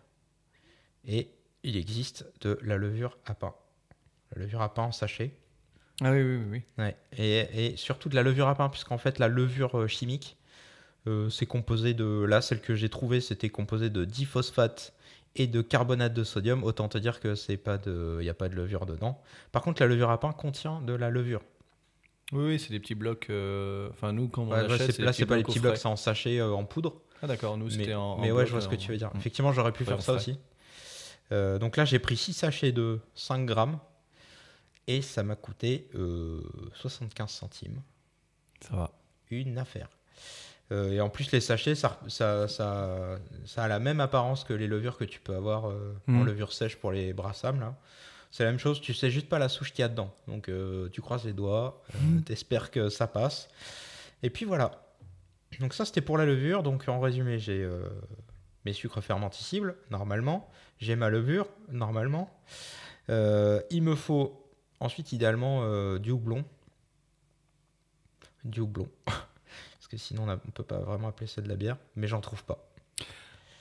et il existe de la levure à pain. La levure à pain en sachet. Ah oui, oui, oui. oui. Ouais. Et, et surtout de la levure à pain, puisqu'en fait, la levure euh, chimique, euh, c'est composé de. Là, celle que j'ai trouvée, c'était composé de diphosphate et de carbonate de sodium. Autant te dire que c'est pas de, il n'y a pas de levure dedans. Par contre, la levure à pain contient de la levure. Oui, oui, c'est des petits blocs. euh, Enfin, nous, quand on Ouais, achète, là, c'est pas les petits blocs, c'est en sachet, euh, en poudre. Ah, d'accord, nous, c'était en. mais en ouais, je vois ce que tu veux dire. Effectivement, j'aurais pu Ouais, faire ça aussi. Euh, donc là, j'ai pris 6 sachets de 5 grammes. Et ça m'a coûté euh, 75 centimes. Ça va. une affaire. Euh, et en plus, les sachets, ça, ça, ça, ça a la même apparence que les levures que tu peux avoir euh, en Mhm. levure sèche pour les brassames. là. C'est la même chose, tu sais juste pas la souche qu'il y a dedans. Donc euh, tu croises les doigts, euh, t'espères que ça passe. Et puis voilà. Donc ça, c'était pour la levure. Donc en résumé, j'ai euh, mes sucres fermenticibles, normalement. J'ai ma levure, normalement. Euh, il me faut ensuite, idéalement, euh, du houblon. Du houblon. Parce que sinon, on ne peut pas vraiment appeler ça de la bière. Mais j'en trouve pas.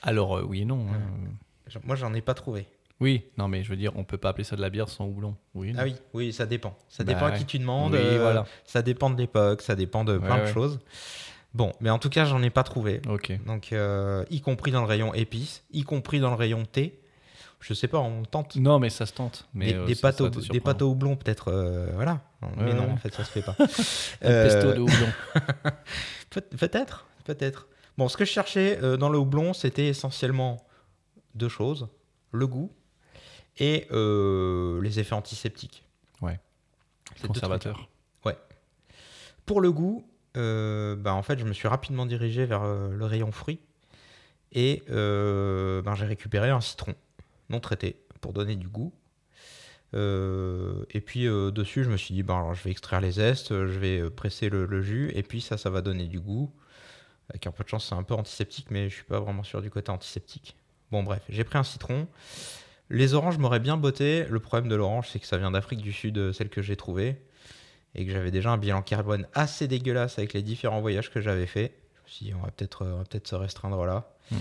Alors, euh, oui et non. hein. Moi, j'en ai pas trouvé. Oui, non, mais je veux dire, on peut pas appeler ça de la bière sans houblon. Oui, non. Ah oui, oui, ça dépend. Ça Bah dépend à ouais. qui tu demandes. Oui, voilà. Ça dépend de l'époque, ça dépend de plein Ouais, de choses. Bon, mais en tout cas, j'en ai pas trouvé. Ok. Donc, euh, y compris dans le rayon épices, y compris dans le rayon thé. Je sais pas, on tente. Non, mais ça se tente. Mais, des, euh, des ça- pâtes ça des pâtes au houblon, peut-être. euh, voilà. mais Ouais, non, ouais. en fait, ça se fait pas. Un Euh, pesto de houblon. Peut- Peut-être, peut-être. Bon, ce que je cherchais dans le houblon, c'était essentiellement deux choses le goût et les effets antiseptiques. Ouais. Conservateur. trucs. Pour le goût, bah, en fait, je me suis rapidement dirigé vers euh, le rayon fruits et euh, ben, j'ai récupéré un citron non traité pour donner du goût. Euh, et puis euh, dessus, je me suis dit, ben, alors, je vais extraire les zestes, euh, je vais euh, presser le, le jus, et puis ça, ça va donner du goût. Avec un peu de chance, c'est un peu antiseptique, mais je suis pas vraiment sûr du côté antiseptique. Bon, bref, j'ai pris un citron. Les oranges m'auraient bien botté. Le problème de l'orange, c'est que ça vient d'Afrique du Sud, euh, celle que j'ai trouvée, et que j'avais déjà un bilan carbone assez dégueulasse avec les différents voyages que j'avais fait. Je me suis dit, on va peut-être euh, on va peut-être se restreindre là. Mhm.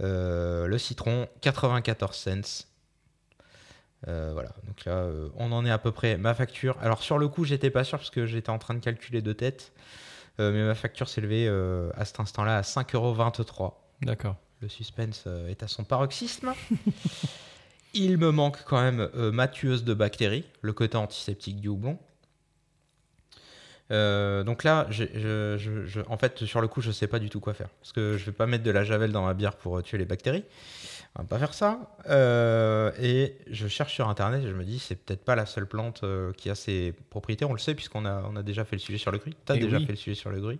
Euh, le citron, 94 cents. Euh, voilà, donc là, euh, on en est à peu près. Ma facture, alors sur le coup, j'étais pas sûr parce que j'étais en train de calculer de tête, mais ma facture s'élevait euh, à cet instant-là à 5,23€. D'accord. Le suspense est à son paroxysme. Il me manque quand même ma tueuse de bactéries, le côté antiseptique du houblon. Euh, donc là, j'ai- je- je- je- en fait, sur le coup, je sais pas du tout quoi faire. Parce que je vais pas mettre de la javel dans ma bière pour euh, tuer les bactéries. On va pas faire ça. Euh, et je cherche sur internet et je me dis, c'est peut-être pas la seule plante qui a ces propriétés. On le sait puisqu'on a, on a déjà fait le sujet sur le gris. Tu as Eh déjà oui. fait le sujet sur le gris.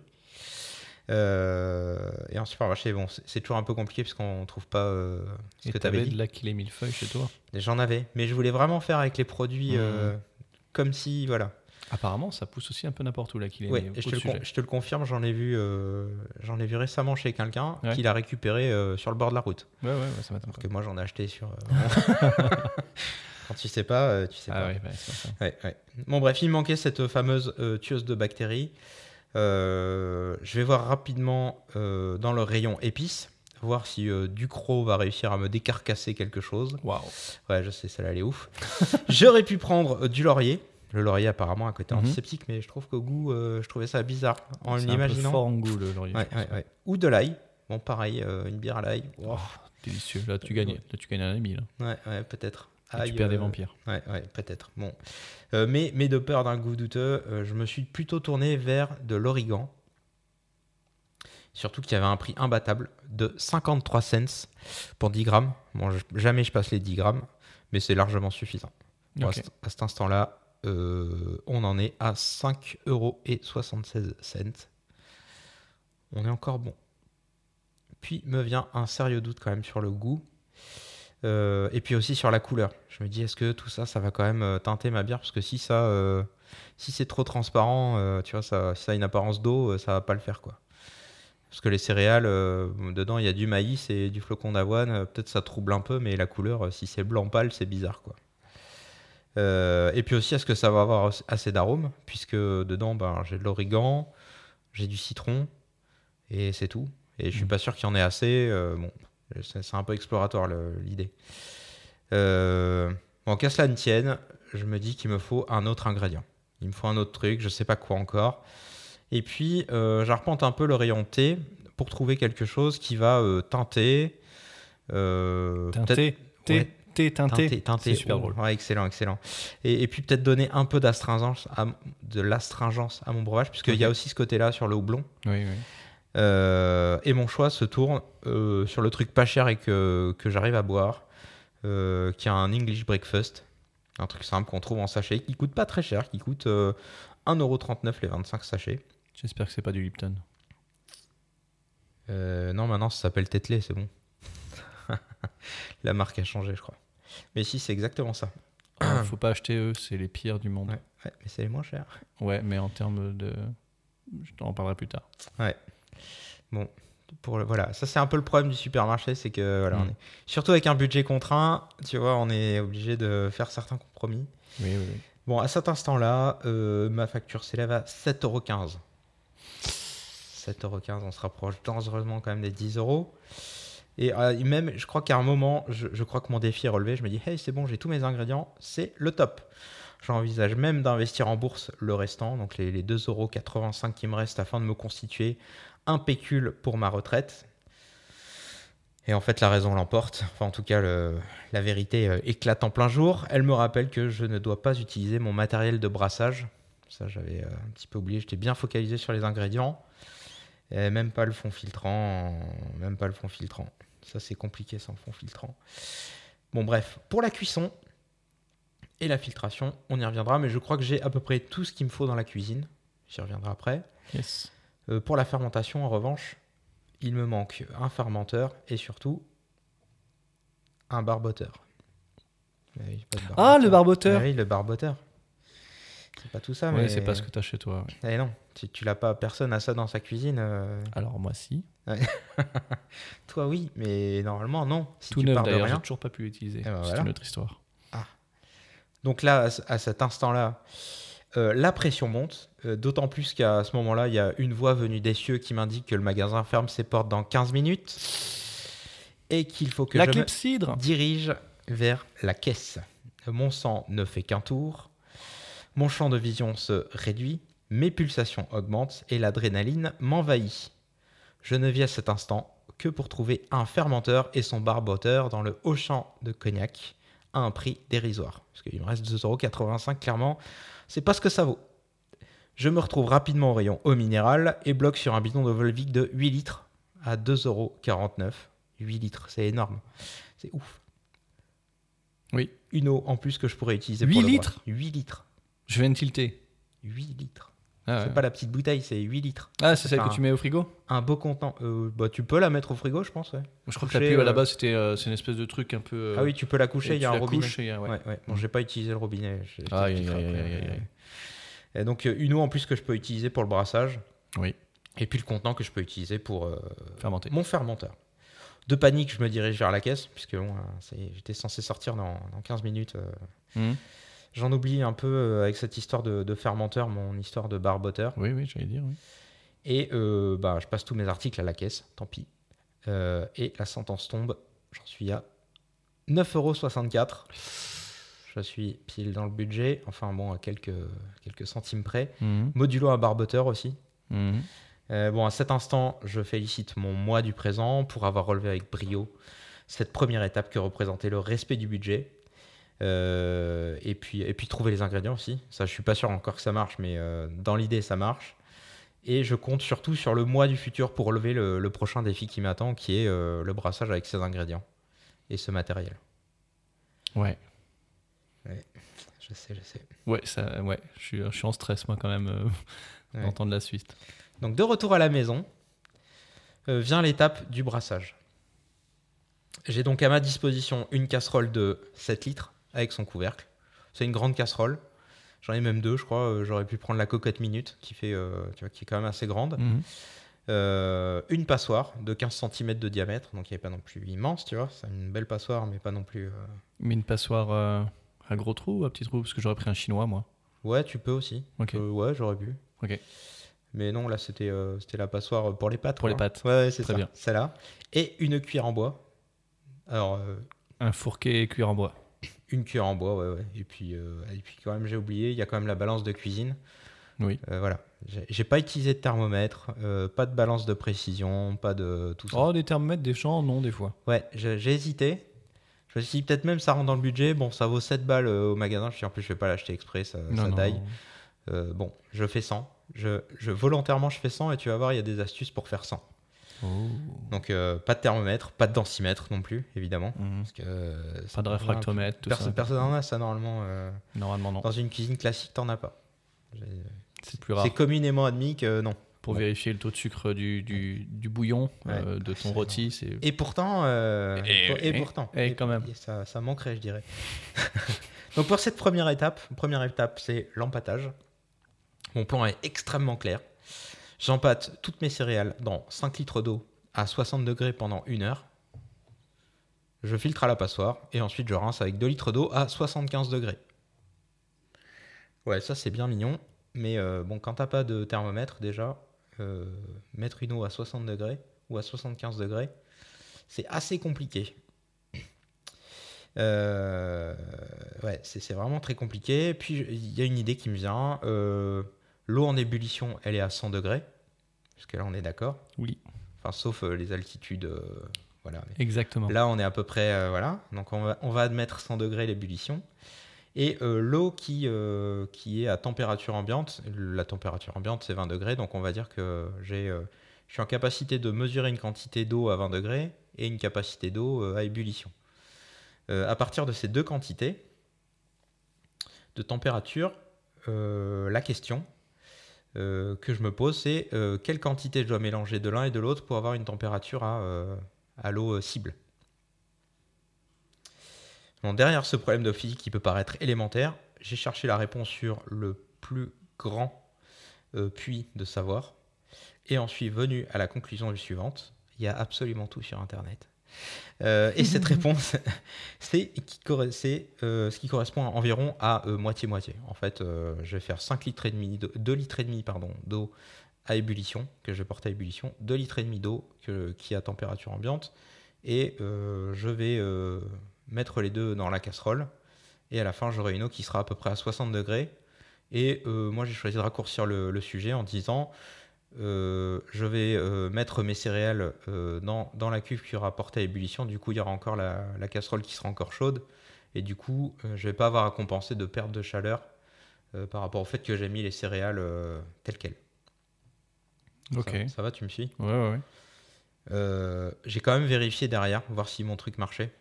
Euh, et en supermarché, bon, c'est toujours un peu compliqué puisqu'on trouve pas euh, ce Et que tu avais t'avais dit. de l'Aquilée millefeuille chez toi? J'en avais, mais je voulais vraiment faire avec les produits Mmh. euh, comme si, voilà. Apparemment, ça pousse aussi un peu n'importe où l'Aquilée. Ouais, mais et je te, le sujet. con- je te le confirme, j'en ai vu, euh, j'en ai vu récemment chez quelqu'un Ouais. qui l'a récupéré euh, sur le bord de la route. Ouais, ouais, ouais, ça m'attend que moi, j'en ai acheté sur. euh, Quand tu sais pas, tu sais Ah pas. ouais, ouais, c'est ça. Ouais, ouais. Bon, bref, il manquait cette fameuse tueuse de bactéries. Je vais voir rapidement dans le rayon épices, voir si euh, Ducrot va réussir à me décarcasser quelque chose. Waouh. Ouais, je sais, celle-là, elle est ouf. J'aurais pu prendre euh, du laurier. Le laurier, apparemment, a un côté Mhm. antiseptique, mais je trouve qu'au goût, euh, je trouvais ça bizarre en C'est un peu l'imaginant. fort en goût le laurier. Ouais, je pense. ouais, ouais. Ou de l'ail. Bon, pareil, euh, une bière à l'ail. Oh, délicieux. Là, tu gagnes. Là, tu gagnes un ami. Là. Ouais, ouais, peut-être. Tu perds des euh, vampires. Ouais, ouais, peut-être. Bon. Mais, mais de peur d'un goût douteux, je me suis plutôt tourné vers de l'origan. Surtout qu'il y avait un prix imbattable de 53 cents pour 10 grammes. Bon, je- jamais je passe les 10 grammes, mais c'est largement suffisant. Bon, à cet instant-là, euh, on en est à 5,76 euros. On est encore bon. Puis me vient un sérieux doute quand même sur le goût. Euh, et puis aussi sur la couleur. Je me dis, est-ce que tout ça, ça va quand même euh, teinter ma bière? Parce que si c'est trop transparent, tu vois, ça, ça a une apparence d'eau, ça va pas le faire, quoi. Parce que les céréales, dedans, il y a du maïs et du flocon d'avoine. Peut-être ça trouble un peu, mais la couleur, si c'est blanc pâle, c'est bizarre, quoi. Euh, et puis aussi, est-ce que ça va avoir as- assez d'arômes? Puisque dedans, ben, j'ai de l'origan, j'ai du citron, et c'est tout. Et je suis Mm. pas sûr qu'il y en ait assez. euh, bon, c'est un peu exploratoire l'idée. Euh, bon, qu'à cela ne tienne, je me dis qu'il me faut un autre ingrédient. Il me faut un autre truc, je sais pas quoi encore. Et puis, euh, j'arpente un peu le rayon thé pour trouver quelque chose qui va euh, teinter. euh, Teinté. Teinté. C'est super Oh, drôle. Ouais, excellent, excellent. Et, et puis peut-être donner un peu d'astringence à, m- de l'astringence à mon breuvage, puisqu'il y a aussi ce côté-là sur le houblon. Oui, oui. Euh, et mon choix se tourne euh, sur le truc pas cher et que, que j'arrive à boire, euh, qui est un English Breakfast. Un truc simple qu'on trouve en sachet, qui coûte pas très cher, qui coûte euh, 1,39€ les 25 sachets. J'espère que c'est pas du Lipton. Non, maintenant ça s'appelle Tetley, c'est bon. La marque a changé, je crois. Mais si, c'est exactement ça. Ah, faut pas acheter eux, c'est les pires du monde. Ouais, ouais, mais c'est les moins cher. Ouais, mais en termes de. Je t'en parlerai plus tard. Pour le- voilà, ça c'est un peu le problème du supermarché, c'est que voilà, Mm. on est, surtout avec un budget contraint, tu vois, on est obligé de faire certains compromis. Oui, oui, oui. Bon, à cet instant-là, euh, ma facture s'élève à 7,15€. 7,15€, on se rapproche dangereusement quand même des 10 euros. Et euh, même, je crois qu'à un moment, je, crois que mon défi est relevé. Je me dis, hey, c'est bon, j'ai tous mes ingrédients, c'est le top. J'envisage même d'investir en bourse le restant, donc les, les 2,85€ qui me restent afin de me constituer un pécule pour ma retraite. Et en fait, la raison l'emporte. Enfin, en tout cas, la vérité euh, éclate en plein jour. Elle me rappelle que je ne dois pas utiliser mon matériel de brassage. Ça, j'avais euh, un petit peu oublié. J'étais bien focalisé sur les ingrédients. Et même pas le fond filtrant. Même pas le fond filtrant. Ça, c'est compliqué sans fond filtrant. Bon, bref. Pour la cuisson et la filtration, on y reviendra. Mais je crois que j'ai à peu près tout ce qu'il me faut dans la cuisine. J'y reviendrai après. Yes. Euh, pour la fermentation, en revanche, il me manque un fermenteur et surtout un barboteur. Oui, de Ah, le barboteur Ah Oui, le barboteur. C'est pas tout ça, Ouais, mais. c'est pas ce que t'as chez toi. ouais. Eh non, tu, tu l'as pas, personne a ça dans sa cuisine. euh, Alors moi si. Toi, oui, mais normalement, non. Si Tout tu neuf d'ailleurs, j'ai rien. toujours pas pu l'utiliser. ben C'est voilà. une autre histoire. Donc là, à ce- à cet instant-là, euh, la pression monte, euh, d'autant plus qu'à ce moment-là, il y a une voix venue des cieux qui m'indique que le magasin ferme ses portes dans 15 minutes et qu'il faut que La je me dirige vers la caisse. Mon sang ne fait qu'un tour, mon champ de vision se réduit, mes pulsations augmentent et l'adrénaline m'envahit. Je ne vis à cet instant que pour trouver un fermenteur et son barboteur dans le haut champ de cognac à un prix dérisoire. Parce qu'il me reste 2,85€ clairement, c'est pas ce que ça vaut. Je me retrouve rapidement au rayon eau minérale et bloque sur un bidon de Volvic de 8 litres à 2,49€. 8 litres, c'est énorme. C'est ouf. Oui. Une eau en plus que je pourrais utiliser 8 pour le litres? boire. 8 litres. Je viens de tilter. 8 litres. Ah, ouais. C'est pas la petite bouteille, c'est 8 litres. Ah, c'est celle que tu mets au frigo Un beau contenant. Euh, bah, tu peux la mettre au frigo, je pense. ouais. Je crois que la pub à la euh, base, c'était euh, c'est une espèce de truc un peu. euh, Ah oui, tu peux la coucher, il y a un robinet. couches ouais. Ouais. Bon, j'ai pas utilisé le robinet. après. aïe, aïe, aïe. Et donc, une eau en plus que je peux utiliser pour le brassage. Oui, Et puis le contenant que je peux utiliser pour fermenté. mon fermenteur. De panique, je me dirige vers la caisse, puisque bon, j'étais censé sortir dans, dans 15 minutes. euh. J'en oublie un peu euh, avec cette histoire de, de fermenteur, mon histoire de barboteur. Oui, oui, j'allais dire. Oui. Et euh, bah, je passe tous mes articles à la caisse, tant pis. Euh, et la sentence tombe, j'en suis à 9,64€. Je suis pile dans le budget, enfin bon, à quelques, quelques centimes près. Mhm. Modulo un barboteur aussi. Mhm. Euh, bon, à cet instant, je félicite mon moi du présent pour avoir relevé avec brio cette première étape que représentait le respect du budget. Euh, et, puis, et puis trouver les ingrédients aussi. Ça, je suis pas sûr encore que ça marche, mais euh, dans l'idée, ça marche. Et je compte surtout sur le mois du futur pour relever le, le prochain défi qui m'attend, qui est euh, le brassage avec ces ingrédients et ce matériel. Ouais. Je sais, je sais. Ouais, ça, ouais. Je suis, je suis en stress, moi, quand même, Ouais. d'entendre la suite. Donc de retour à la maison, vient l'étape du brassage. J'ai donc à ma disposition une casserole de 7 litres avec son couvercle. C'est une grande casserole. J'en ai même deux, je crois. Euh, J'aurais pu prendre la cocotte minute qui, fait, euh, tu vois, qui est quand même assez grande. Mhm. Euh, une passoire de 15 cm de diamètre, donc il n'est pas non plus immense, tu vois. C'est une belle passoire, mais pas non plus. euh, Mais une passoire à gros trou ou à petit trou Parce que j'aurais pris un chinois, moi. Ouais, tu peux aussi. Ok. Euh, ouais, j'aurais pu. Ok. Mais non, là, c'était c'était la passoire pour les pâtes. Pour les pâtes. Ouais, ouais, c'est ça. Celle-là. Et une cuillère en bois. Alors, Un fourquet cuir en bois. Une cuillère en bois, ouais, ouais. Et puis, euh, et puis quand même, j'ai oublié, il y a quand même la balance de cuisine. Oui. Euh, voilà. J'ai- pas utilisé de thermomètre, euh, pas de balance de précision, pas de tout ça. Oh, des thermomètres, des champs, non, des fois. Ouais, j'ai hésité. Je me suis dit, peut-être même ça rentre dans le budget. Bon, ça vaut 7 balles au magasin. Je suis en plus, je vais pas l'acheter exprès, ça, non, ça non, taille. Euh, bon, je fais 100. Je, je, volontairement, je fais 100 et tu vas voir, il y a des astuces pour faire 100. Oh. Donc, euh, pas de thermomètre, pas de densimètre non plus, évidemment. Mhm. Parce que, euh, Pas de réfractomètre, tout Personne, ça. personne en a ça normalement. euh, Normalement, non. dans une cuisine classique, t'en as pas. C'est plus rare. C'est communément admis que non. Pour Bon. vérifier le taux de sucre du, du, du bouillon, de ton rôti, c'est. Et pourtant, Et- et, et- pourtant, et quand même. ça, ça manquerait, je dirais. Donc pour cette première étape, première étape, c'est l'empâtage. Mon plan est extrêmement clair. J'empâte toutes mes céréales dans 5 litres d'eau à 60 degrés pendant une heure. Je filtre à la passoire et ensuite je rince avec 2 litres d'eau à 75 degrés. Ouais, ça c'est bien mignon, mais euh, bon, quand t'as pas de thermomètre déjà, euh, mettre une eau à 60 degrés ou à 75 degrés, c'est assez compliqué. Euh, ouais, c'est vraiment très compliqué. Puis il y a une idée qui me vient. L'eau en ébullition, elle est à 100 degrés. Que là, on est d'accord. Oui, Enfin, sauf euh, les altitudes. euh, voilà. Mais exactement. Là, on est à peu près. euh, voilà. Donc, on va, on va admettre 100 degrés l'ébullition. Et euh, l'eau qui, euh, qui est à température ambiante, la température ambiante, c'est 20 degrés. Donc, on va dire que j'ai, euh, je suis en capacité de mesurer une quantité d'eau à 20 degrés et une capacité d'eau euh, à ébullition. Euh, à partir de ces deux quantités de température, euh, la question que je me pose, c'est euh, quelle quantité je dois mélanger de l'un et de l'autre pour avoir une température à, euh, l'eau euh, cible. Bon, derrière ce problème de physique qui peut paraître élémentaire, j'ai cherché la réponse sur le plus grand euh, puits de savoir et en suis venu à la conclusion suivante. Il y a absolument tout sur Internet. Euh, et cette réponse, c'est euh, ce qui correspond environ à euh, moitié-moitié. En fait, je vais faire 5 litres et demi, de- 2 litres et demi pardon, d'eau à ébullition, que je vais porter à ébullition, 2 litres et demi d'eau qui est à température ambiante, et je vais mettre les deux dans la casserole, et à la fin, j'aurai une eau qui sera à peu près à 60 degrés. Et moi, j'ai choisi de raccourcir le, le sujet en disant euh, je vais euh, mettre mes céréales euh, dans, dans la cuve qui aura porté à ébullition. Du coup, il y aura encore la, la casserole qui sera encore chaude. Et du coup, je vais pas avoir à compenser de perte de chaleur par rapport au fait que j'ai mis les céréales telles quelles. Ok. Ça, ça va, tu me suis? Ouais, ouais, ouais. J'ai quand même vérifié derrière, voir si mon truc marchait.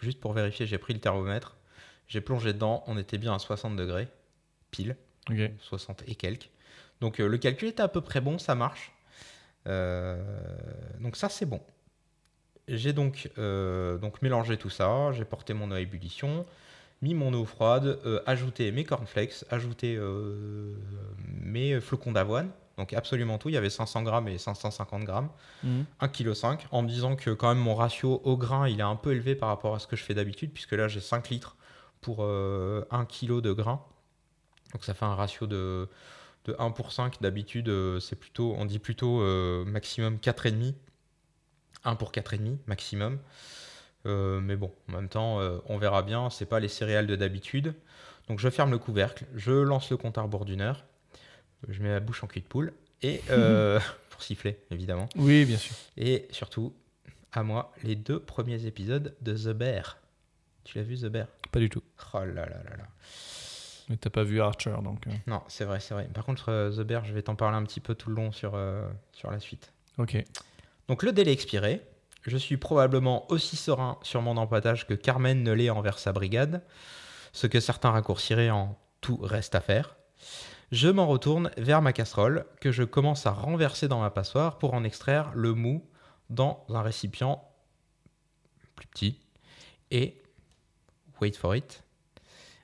Juste pour vérifier, j'ai pris le thermomètre. J'ai plongé dedans. On était bien à 60 degrés, pile. Ok. 60 et quelques. Donc euh, le calcul était à peu près bon, ça marche. Euh, donc ça c'est bon. J'ai donc, euh, donc mélangé tout ça, j'ai porté mon eau à ébullition, mis mon eau froide, ajouté mes cornflakes, ajouté mes flocons d'avoine, donc absolument tout, il y avait 500 grammes et 550 grammes, Mhm. 1,5 kg, en me disant que quand même mon ratio au grain il est un peu élevé par rapport à ce que je fais d'habitude, puisque là j'ai 5 litres pour euh, 1 kg de grain. Donc ça fait un ratio de, de 1 pour 5. D'habitude, euh, c'est plutôt, on dit plutôt euh, maximum 4,5. 1 pour 4,5 maximum. Euh, mais bon, en même temps, euh, on verra bien. C'est pas les céréales de d'habitude. Donc je ferme le couvercle, je lance le compte à rebours d'une heure. Je mets la bouche en cul de poule. Et euh, pour siffler, évidemment. Oui, bien sûr. Et surtout, à moi, les deux premiers épisodes de The Bear. Tu l'as vu, The Bear? Pas du tout. Oh là là là là. Mais t'as pas vu Archer, donc. euh, Non, c'est vrai, c'est vrai. Par contre, euh, The Bear, je vais t'en parler un petit peu tout le long sur, euh, sur la suite. Ok. Donc, le délai expiré. Je suis probablement aussi serein sur mon empattage que Carmen ne l'est envers sa brigade, ce que certains raccourciraient en tout reste à faire. Je m'en retourne vers ma casserole que je commence à renverser dans ma passoire pour en extraire le mou dans un récipient plus petit. Et, wait for it,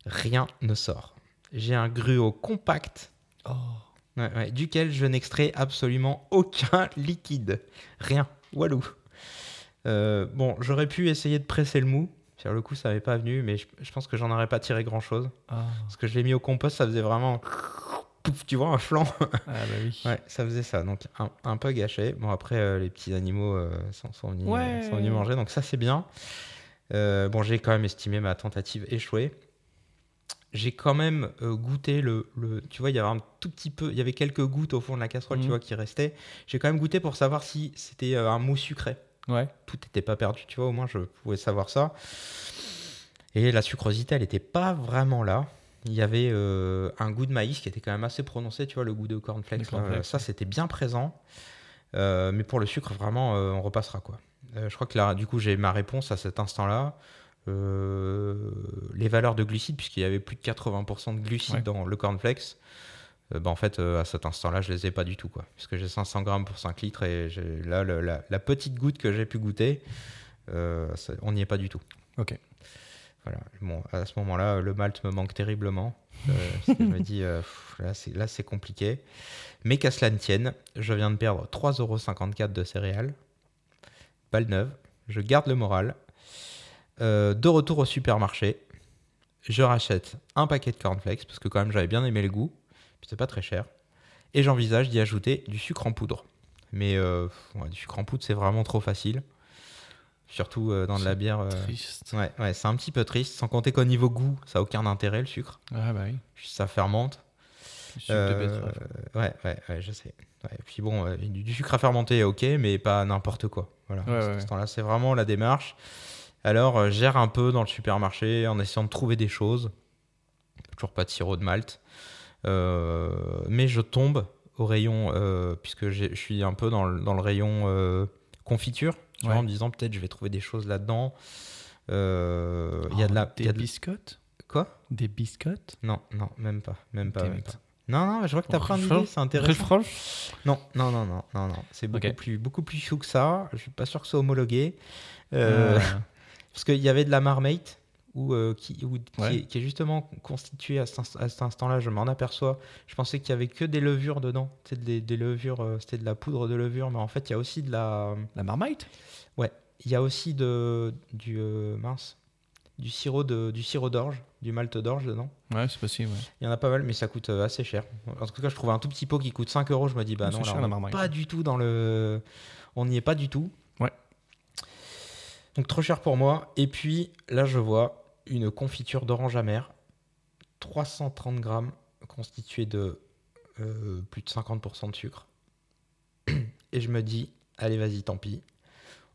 rien ne sort. J'ai un gruau compact Oh. Ouais, ouais, duquel je n'extrais absolument aucun liquide. Rien. Walou. Euh, bon, j'aurais pu essayer de presser le mou. Sur le coup, ça m'est pas venu, mais je, je pense que j'en aurais pas tiré grand chose. Ah. Parce que je l'ai mis au compost, ça faisait vraiment. Pouf, tu vois, un flanc. Ah, bah oui. Ouais, ça faisait ça. Donc, un, un peu gâché. Bon, après, euh, les petits animaux euh, sont, sont venus, Ouais. sont venus manger, donc ça, c'est bien. Euh, bon, j'ai quand même estimé ma tentative échouée. J'ai quand même euh, goûté le, le- Tu vois, il y avait un tout petit peu. Il y avait quelques gouttes au fond de la casserole, Mhm. tu vois, qui restaient. J'ai quand même goûté pour savoir si c'était euh, un mou sucré. Ouais. Tout n'était pas perdu, tu vois, au moins, je pouvais savoir ça. Et la sucrosité, elle n'était pas vraiment là. Il y avait euh, un goût de maïs qui était quand même assez prononcé, tu vois, le goût de cornflakes. Cornflakes, ça, c'était bien présent. Mais pour le sucre, vraiment, on repassera quoi. Je crois que là, du coup, j'ai ma réponse à cet instant-là. Euh, les valeurs de glucides, puisqu'il y avait plus de 80% de glucides Ouais. dans le cornflakes, euh, bah, en fait, euh, à cet instant-là, je les ai pas du tout, quoi. Puisque j'ai 500 grammes pour 5 litres et là, le- la, la petite goutte que j'ai pu goûter, euh, ça- on n'y est pas du tout. Ok. Voilà. Bon, à ce moment-là, le malt me manque terriblement. euh, parce que je me dis, pff, là, c'est, là, c'est compliqué. Mais qu'à cela ne tienne, je viens de perdre 3,54€ de céréales. Balle neuve. Je garde le moral. Euh, de retour au supermarché, je rachète un paquet de cornflakes parce que quand même j'avais bien aimé le goût. Puis c'est pas très cher. Et j'envisage d'y ajouter du sucre en poudre. Mais euh, ouais, du sucre en poudre, c'est vraiment trop facile. Surtout euh, dans de la bière. Triste. Ouais, ouais, c'est un petit peu triste, sans compter qu'au niveau goût, ça n'a aucun intérêt le sucre. Ah, bah oui. Ça fermente. Le sucre de betterave. ouais, ouais, ouais, je sais. Ouais, et puis bon, du, du sucre à fermenter, ok, mais pas n'importe quoi. Voilà. À ce temps-là, c'est vraiment la démarche. Alors, euh, gère un peu dans le supermarché en essayant de trouver des choses. Toujours pas de sirop de malt. Euh, mais je tombe au rayon, euh, puisque je suis un peu dans le, dans le rayon euh, confiture, tu vois, Ouais. en me disant peut-être je vais trouver des choses là-dedans. Il y a de la. Oh, Des il y a de- biscottes? Quoi? Des biscottes? Non, non, même pas. Même pas, même. Non, non, je vois que t'as plein Refranche- d'idées, c'est intéressant. Non, non, non, non, non, non. C'est beaucoup, plus, beaucoup plus chou que ça. Je suis pas sûr que ce soit homologué. Euh. Parce qu'il y avait de la marmite, euh, qui, Ouais. est, qui est justement constitué à cet, inst- à cet instant-là. Je m'en aperçois. Je pensais qu'il y avait que des levures dedans. C'était des, des levures, euh, c'était de la poudre de levure, mais en fait, il y a aussi de la, La marmite? Il y a aussi de, du euh, mince, du sirop de, du sirop d'orge, du malt d'orge dedans. Ouais, c'est possible. ouais. Il y en a pas mal, mais ça coûte assez cher. En tout cas, je trouve un tout petit pot qui coûte 5 euros. Je me dis, bah non, là, cher, on la est marmite. pas du tout dans le. On n'y est pas du tout. Ouais. Donc trop cher pour moi. Et puis là, je vois une confiture d'orange amère, 330 grammes, constituée de euh, plus de 50% de sucre. Et je me dis, allez, vas-y, tant pis.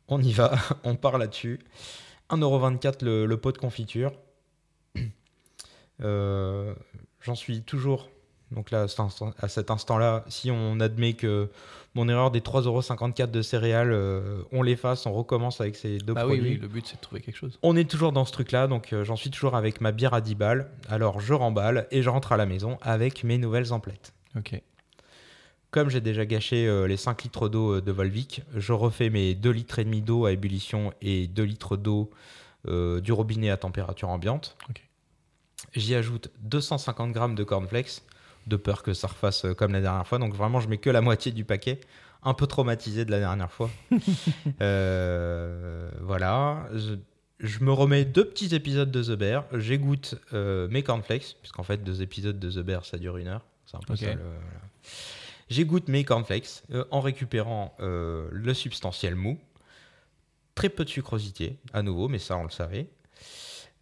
On y va, on part là-dessus. 1,24€ le, le pot de confiture. Euh, J'en suis toujours. Donc là, à cet instant-là, si on admet que mon erreur des 3,54€ de céréales, euh, on l'efface, on recommence avec ces deux Bah oui, produits. oui, le but c'est de trouver quelque chose. On est toujours dans ce truc-là, donc euh, j'en suis toujours avec ma bière à 10 balles. Alors je remballe et je rentre à la maison avec mes nouvelles emplettes. Ok. Comme j'ai déjà gâché euh, les 5 litres d'eau euh, de Volvic, je refais mes 2 litres et demi d'eau à ébullition et 2 litres d'eau du robinet à température ambiante. Ok. J'y ajoute 250 grammes de cornflakes, de peur que ça refasse euh, comme la dernière fois. Donc vraiment, je mets que la moitié du paquet, un peu traumatisé de la dernière fois. Euh, voilà. Je, je me remets deux petits épisodes de The Bear. J'égoutte euh, mes cornflakes, puisqu'en fait, deux épisodes de The Bear, ça dure une heure. C'est un peu ça le- voilà. J'égoutte mes cornflakes euh, en récupérant le substantiel mou. Très peu de sucrosité, à nouveau, mais ça, on le savait.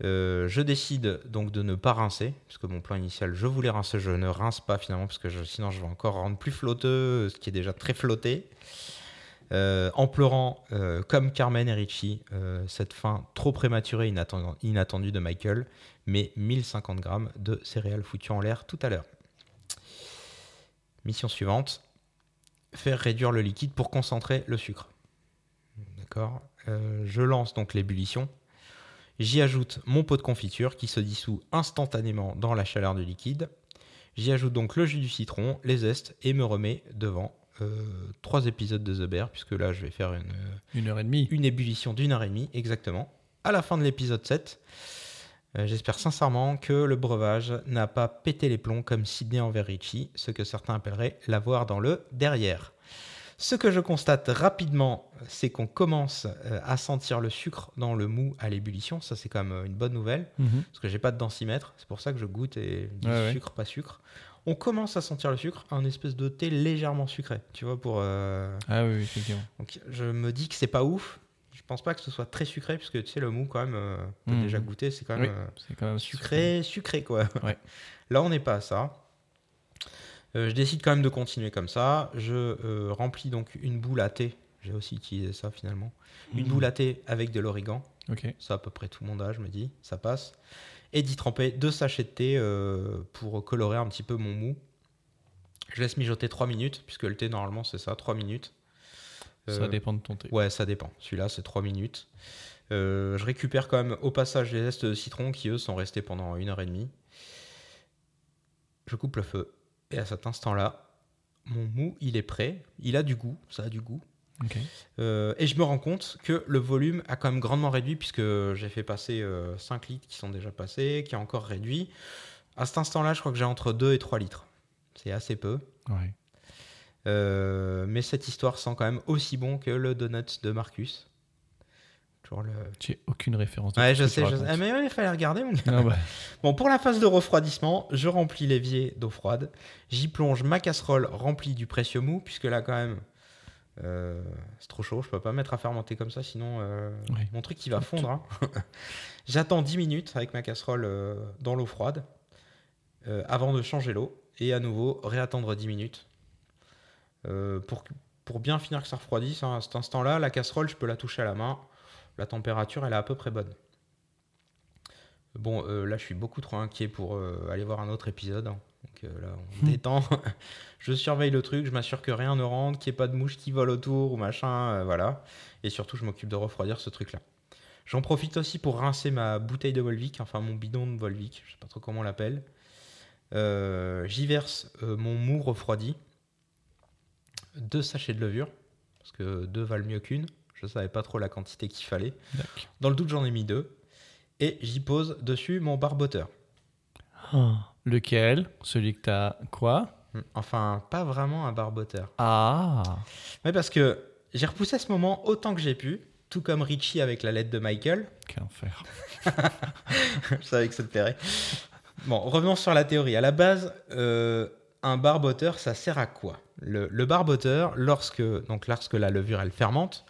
Euh, je décide donc de ne pas rincer, puisque mon plan initial, je voulais rincer, je ne rince pas finalement, parce que sinon je vais encore rendre plus flotteux, ce qui est déjà très flotté. Euh, en pleurant, euh, comme Carmen et Richie, cette fin trop prématurée et inattend- inattendue de Michael, mais 1050 grammes de céréales foutues en l'air tout à l'heure. Mission suivante, faire réduire le liquide pour concentrer le sucre. D'accord Je lance donc l'ébullition. J'y ajoute mon pot de confiture qui se dissout instantanément dans la chaleur du liquide. J'y ajoute donc le jus du citron, les zestes et me remets devant euh, trois épisodes de The Bear, puisque là je vais faire une, Une heure et demie. une ébullition d'une heure et demie exactement. À la fin de l'épisode 7, euh, j'espère sincèrement que le breuvage n'a pas pété les plombs comme Sidney envers Richie, ce que certains appelleraient l'avoir dans le derrière. Ce que je constate rapidement, c'est qu'on commence euh, à sentir le sucre dans le mou à l'ébullition. Ça, c'est quand même euh, une bonne nouvelle, Mhm. parce que j'ai pas de densimètre. C'est pour ça que je goûte et dis Ouais, ouais. sucre, pas sucre. On commence à sentir le sucre, un espèce de thé légèrement sucré, tu vois, pour... euh, Ah oui, effectivement. donc je me dis que c'est pas ouf. Je pense pas que ce soit très sucré, puisque tu sais, le mou, quand même, euh, t'as Mhm. déjà goûté, c'est quand Oui, même euh, quand même sucré, sucré, quoi. Ouais. Là, on n'est pas à ça. Euh, je décide quand même de continuer comme ça. Je euh, remplis donc une boule à thé. J'ai aussi utilisé ça finalement. Une Mhm. boule à thé avec de l'origan. Ok. Ça, à peu près tout le monde a, je me dis. Ça passe. Et d'y tremper deux sachets de thé euh, pour colorer un petit peu mon mou. Je laisse mijoter 3 minutes, puisque le thé, normalement, c'est ça, 3 minutes. Ça dépend de ton thé. Ouais, ça dépend. Celui-là, c'est 3 minutes. Euh, je récupère quand même au passage les zestes de citron qui, eux, sont restés pendant une heure et demie. Je coupe le feu. Et à cet instant-là, mon mou, il est prêt. Il a du goût. Ça a du goût. Euh, et je me rends compte que le volume a quand même grandement réduit puisque j'ai fait passer euh, 5 litres qui sont déjà passés, qui a encore réduit. À cet instant-là, je crois que j'ai entre 2 et 3 litres. C'est assez peu. Ouais. Euh, mais cette histoire sent quand même aussi bon que le donut de Marcus. Toujours le... J'ai aucune référence. de Ouais, je sais, je sais. Ah, mais ouais, il fallait regarder, mon gars. Ah bah, Bon, pour la phase de refroidissement, je remplis l'évier d'eau froide. J'y plonge ma casserole remplie du précieux mou, puisque là, quand même, euh, c'est trop chaud. Je peux pas mettre à fermenter comme ça, sinon euh, mon truc il va fondre. hein. J'attends 10 minutes avec ma casserole euh, dans l'eau froide avant de changer l'eau et à nouveau réattendre 10 minutes pour, pour bien finir que ça refroidisse. hein, à cet instant-là, la casserole, je peux la toucher à la main. La température, elle est à peu près bonne. Bon, euh, là, je suis beaucoup trop inquiet pour euh, aller voir un autre épisode. hein. Donc euh, là, on Hmm. détend. je surveille le truc, je m'assure que rien ne rentre, qu'il n'y ait pas de mouches qui volent autour ou machin, voilà. Et surtout, je m'occupe de refroidir ce truc-là. J'en profite aussi pour rincer ma bouteille de Volvic, enfin mon bidon de Volvic, je sais pas trop comment on l'appelle. J'y verse mon mou refroidi, deux sachets de levure, parce que deux valent mieux qu'une. Je savais pas trop la quantité qu'il fallait. Dans le doute, j'en ai mis deux. et j'y pose dessus mon barboteur. Oh, Lequel? Celui que t'as quoi? Hmm, Enfin, pas vraiment un barboteur. Ah Mais parce que j'ai repoussé ce moment autant que j'ai pu, tout comme Richie avec la lettre de Michael. Quel enfer. Je savais que ça te plairait. Bon, revenons sur la théorie. À la base, euh, un barboteur, ça sert à quoi? Le, le barboteur, lorsque, donc lorsque la levure elle fermente,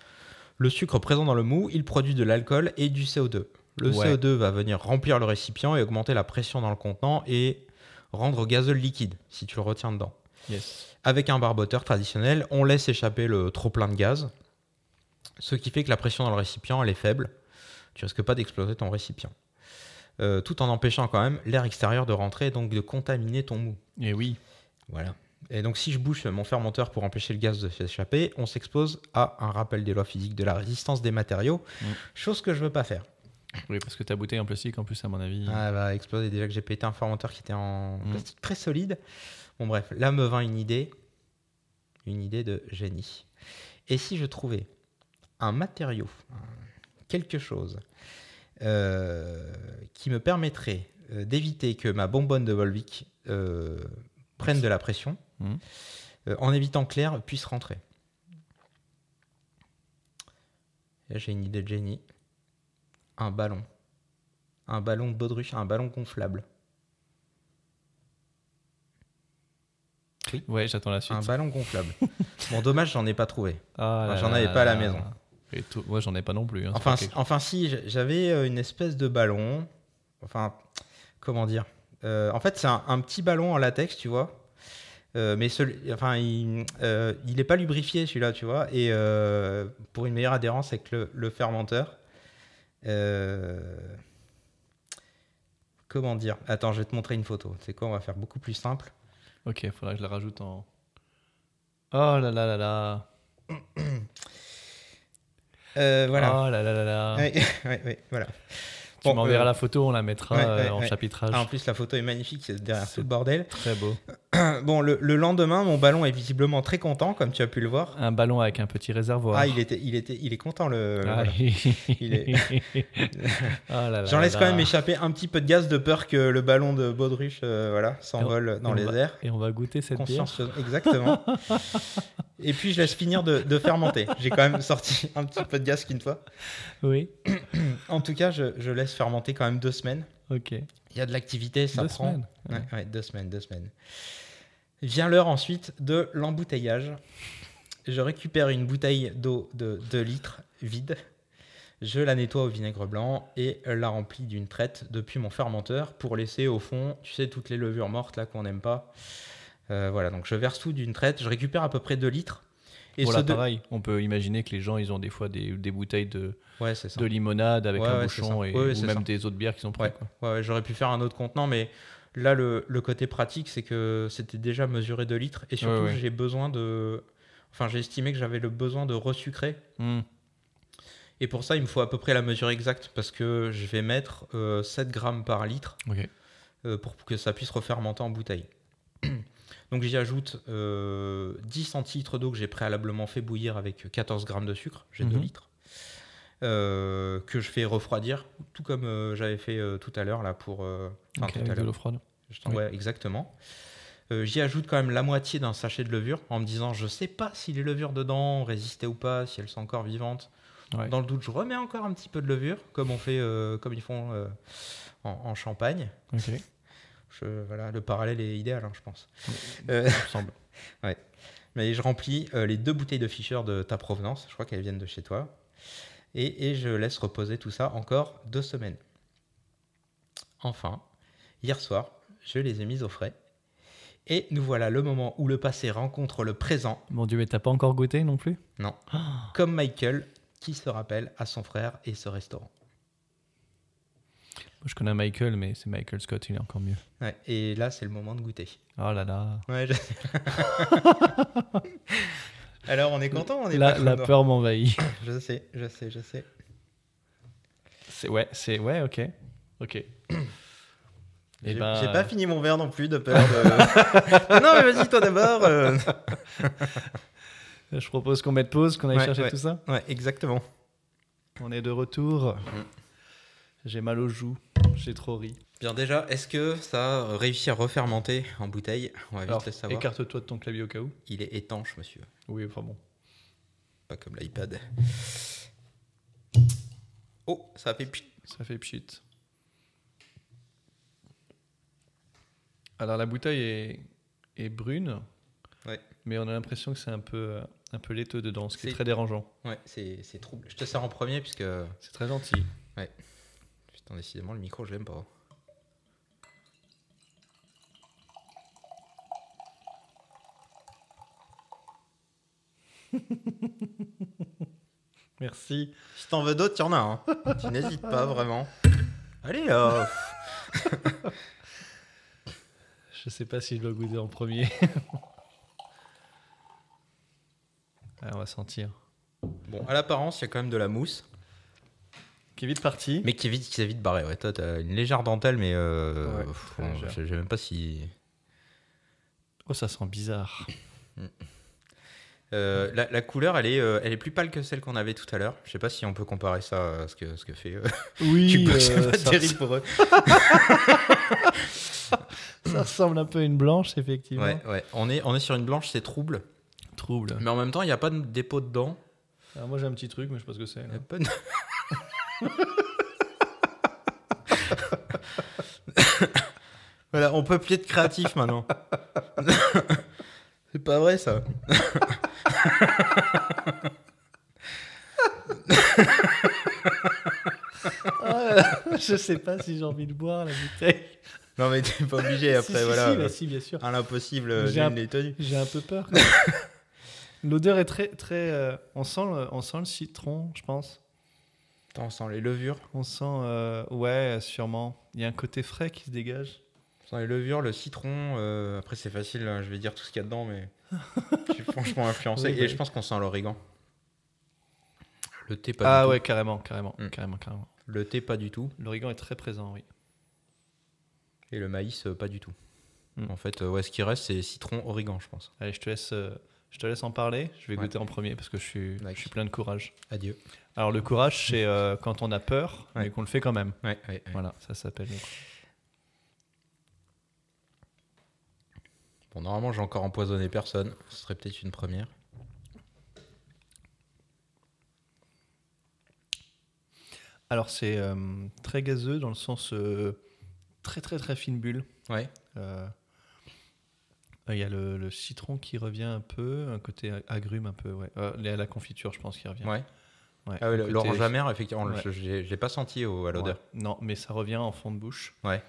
le sucre présent dans le mou, il produit de l'alcool et du CO2. Le Ouais. CO2 va venir remplir le récipient et augmenter la pression dans le contenant et rendre gazole liquide si tu le retiens dedans. Yes. Avec un barboteur traditionnel, on laisse échapper le trop plein de gaz, ce qui fait que la pression dans le récipient elle est faible. Tu risques pas d'exploser ton récipient. Euh, tout en empêchant quand même l'air extérieur de rentrer et donc de contaminer ton mou. Et oui. Voilà. Et donc si je bouche mon fermenteur pour empêcher le gaz de s'échapper, on s'expose à un rappel des lois physiques de la résistance des matériaux, Mm. chose que je veux pas faire. Oui, parce que ta bouteille en plastique, en plus, à mon avis. Ah, elle va exploser déjà que j'ai pété un fermenteur qui était en Mm. plastique très solide. Bon bref, là me vint une idée, une idée de génie. Et si je trouvais un matériau, quelque chose euh, qui me permettrait euh, d'éviter que ma bonbonne de Volvic euh, prenne de la pression, Mm. euh, en évitant l'air puisse rentrer. Là j'ai une idée de génie. Un ballon. Un ballon de baudruche, un ballon gonflable. Ouais, j'attends la suite. Un ballon gonflable. bon, dommage, j'en ai pas trouvé. Ah j'en avais pas à la maison. Moi, j'en ai pas non plus. hein, Enfin, si- enfin j'avais euh, une espèce de ballon. Enfin, comment dire Euh, En fait, c'est un, un petit ballon en latex, tu vois. Euh, mais enfin, il, euh, il est pas lubrifié celui-là, tu vois. Et euh, pour une meilleure adhérence avec le, le fermenteur. euh, comment dire? Attends, je vais te montrer une photo. C'est quoi? On va faire beaucoup plus simple. Ok, faudra que je la rajoute en. Oh là là là là. Euh, voilà. Oh là là là là. Ouais, ouais, voilà. Tu Bon, m'enverras euh, la photo, on la mettra ouais, euh, ouais, en ouais. chapitrage. Ah, en plus, la photo est magnifique, c'est derrière tout le bordel. Très beau. Bon, le, le lendemain, mon ballon est visiblement très content, comme tu as pu le voir. Un ballon avec un petit réservoir. Ah, il était, il était, il est content le. Ah, voilà. il est- là J'en laisse quand même échapper un petit peu de gaz de peur que le ballon de Baudruche, euh, voilà, s'envole dans les va- airs. Et on va goûter cette bière. Consciencieuse, exactement. Et puis je laisse finir de, de fermenter. J'ai quand même sorti un petit peu de gaz qu'une fois. Oui. En tout cas, je, je laisse fermenter quand même deux semaines. Ok. Il y a de l'activité, ça Deux prend. semaines. Ouais, ouais, deux semaines, deux semaines. Vient l'heure ensuite de l'embouteillage. Je récupère une bouteille d'eau de 2 litres vide. Je la nettoie au vinaigre blanc et la remplis d'une traite depuis mon fermenteur pour laisser au fond, tu sais, toutes les levures mortes là qu'on n'aime pas. Euh, voilà, donc je verse tout d'une traite. Je récupère à peu près 2 litres. Et voilà, pareil. On peut imaginer que les gens, ils ont des fois des, des bouteilles de, Ouais, de limonade avec Ouais, un ouais, bouchon et, ou même des autres bières qui sont prêtes. J'aurais pu faire un autre contenant, mais là, le, le côté pratique, c'est que c'était déjà mesuré 2 litres. Et surtout, Ouais, ouais. j'ai besoin de. Enfin, j'ai estimé que j'avais le besoin de resucrer. Hmm. Et pour ça, il me faut à peu près la mesure exacte parce que je vais mettre euh, 7 grammes par litre euh, pour que ça puisse refermenter en bouteille. Donc j'y ajoute euh, 10 centilitres d'eau que j'ai préalablement fait bouillir avec 14 grammes de sucre, j'ai 2 Mhm. litres, euh, que je fais refroidir, tout comme euh, j'avais fait euh, tout à l'heure là pour... euh, enfin, Ok, tout à avec de l'eau froide. Oui. Ouais, exactement. Euh, J'y ajoute quand même la moitié d'un sachet de levure en me disant je sais pas si les levures dedans résistaient ou pas, si elles sont encore vivantes. Ouais. Dans le doute, je remets encore un petit peu de levure, comme on fait, euh, comme ils font euh, en, en Champagne. Ok. Je- voilà, le parallèle est idéal, hein, je pense. Euh, Il me semble. mais je remplis euh, les deux bouteilles de Fischer de ta provenance. Je crois qu'elles viennent de chez toi. Et, et je laisse reposer tout ça encore deux semaines. Enfin, hier soir, je les ai mises au frais. Et nous voilà le moment où le passé rencontre le présent, Mon Dieu, mais t'as pas encore goûté non plus? Comme Michael qui se rappelle à son frère et ce restaurant. Je connais Michael, mais c'est Michael Scott, il est encore mieux. Ouais, et là, c'est le moment de goûter. Oh là là. Ouais, je- Alors, on est content, on est La, pas la content peur m'envahit. Je sais, je sais, je sais. C'est ouais, c'est ouais, ok, ok. J'ai ben, j'ai pas fini mon verre non plus de peur de. non, mais vas-y, toi d'abord. euh. je propose qu'on mette pause, qu'on aille Ouais, chercher ouais. tout ça. Ouais, exactement. On est de retour. J'ai mal aux joues. J'ai trop ri. Bien déjà, est-ce que ça a réussi à refermenter en bouteille On va vite le savoir. écarte-toi de ton clavier au cas où. Il est étanche, monsieur. Oui, enfin bon. Pas comme l'iPad. Oh, ça a fait pchit. Ça fait pchit. Alors la bouteille est, est brune, Ouais. mais on a l'impression que c'est un peu, euh, un peu laiteux dedans, ce qui est très dérangeant. Ouais, c'est trouble. Je te sers en premier puisque. C'est très gentil. Putain, décidément, le micro, je l'aime pas. Merci. Si t'en veux d'autres, il y en a. Hein. tu n'hésites pas vraiment. Allez, euh, Je sais pas si je dois goûter en premier. Ah, on va sentir. Bon, à l'apparence, il y a quand même de la mousse, Qui est vite parti. mais qui est vite, qui vite barré. Ouais, toi, t'as une légère dentelle, mais euh, Ouais, pff, très bon, légère. je je sais même pas si. Oh, ça sent bizarre. Euh, la, la couleur, elle est, euh, elle est plus pâle que celle qu'on avait tout à l'heure. Je sais pas si on peut comparer ça à ce que, ce que fait. euh, Oui, c'est pas ça, terrible pour eux. ça ressemble un peu à une blanche, effectivement. Ouais, ouais. On est, on est sur une blanche, c'est trouble. Trouble. Mais en même temps, il n'y a pas de dépôt dedans. Alors moi j'ai un petit truc, mais je sais pas ce que c'est. Pas de- voilà, on peut plus être créatif maintenant. C'est pas vrai ça. Ah, je sais pas si j'ai envie de boire la bouteille. Non mais t'es pas obligé après, si, voilà. si, bah si, bien sûr. À l'impossible, J'ai un-. J'ai un peu peur. L'odeur est très, très. euh, on sent, le, on sent le citron, je pense. Attends, on sent les levures. On sent, euh, ouais, sûrement. Il y a un côté frais qui se dégage. Les levures, le citron. euh, après, c'est facile, hein, je vais dire tout ce qu'il y a dedans, mais je suis franchement influencé. Oui, Et je pense qu'on sent l'origan. Le thé, pas ah du ouais, tout. carrément, carrément, Mm. carrément, carrément. Le thé, pas du tout. L'origan est très présent, oui. Et le maïs, euh, pas du tout. Mm. En fait, euh, ouais, ce qui reste, c'est citron, origan, je pense. Allez, je te laisse, euh, je te laisse en parler. Je vais Ouais. goûter en premier parce que je suis, je suis plein de courage. Adieu. Alors le courage, c'est euh, quand on a peur, Ouais. mais qu'on le fait quand même. Ouais, ouais, ouais. Voilà, ça s'appelle. le courage. Bon, normalement, j'ai encore empoisonné personne. Ce serait peut-être une première. Alors c'est euh, très gazeux dans le sens euh, très très très fine bulle. Ouais. Euh, Il y a le, le citron qui revient un peu, un côté agrume un peu, ouais. La, confiture, je pense, qui revient. Ouais. Ouais, Ah côté- l'orange amère, effectivement, Ouais. je je l'ai pas senti au- à l'odeur. Ouais. Non, mais ça revient en fond de bouche. Ouais.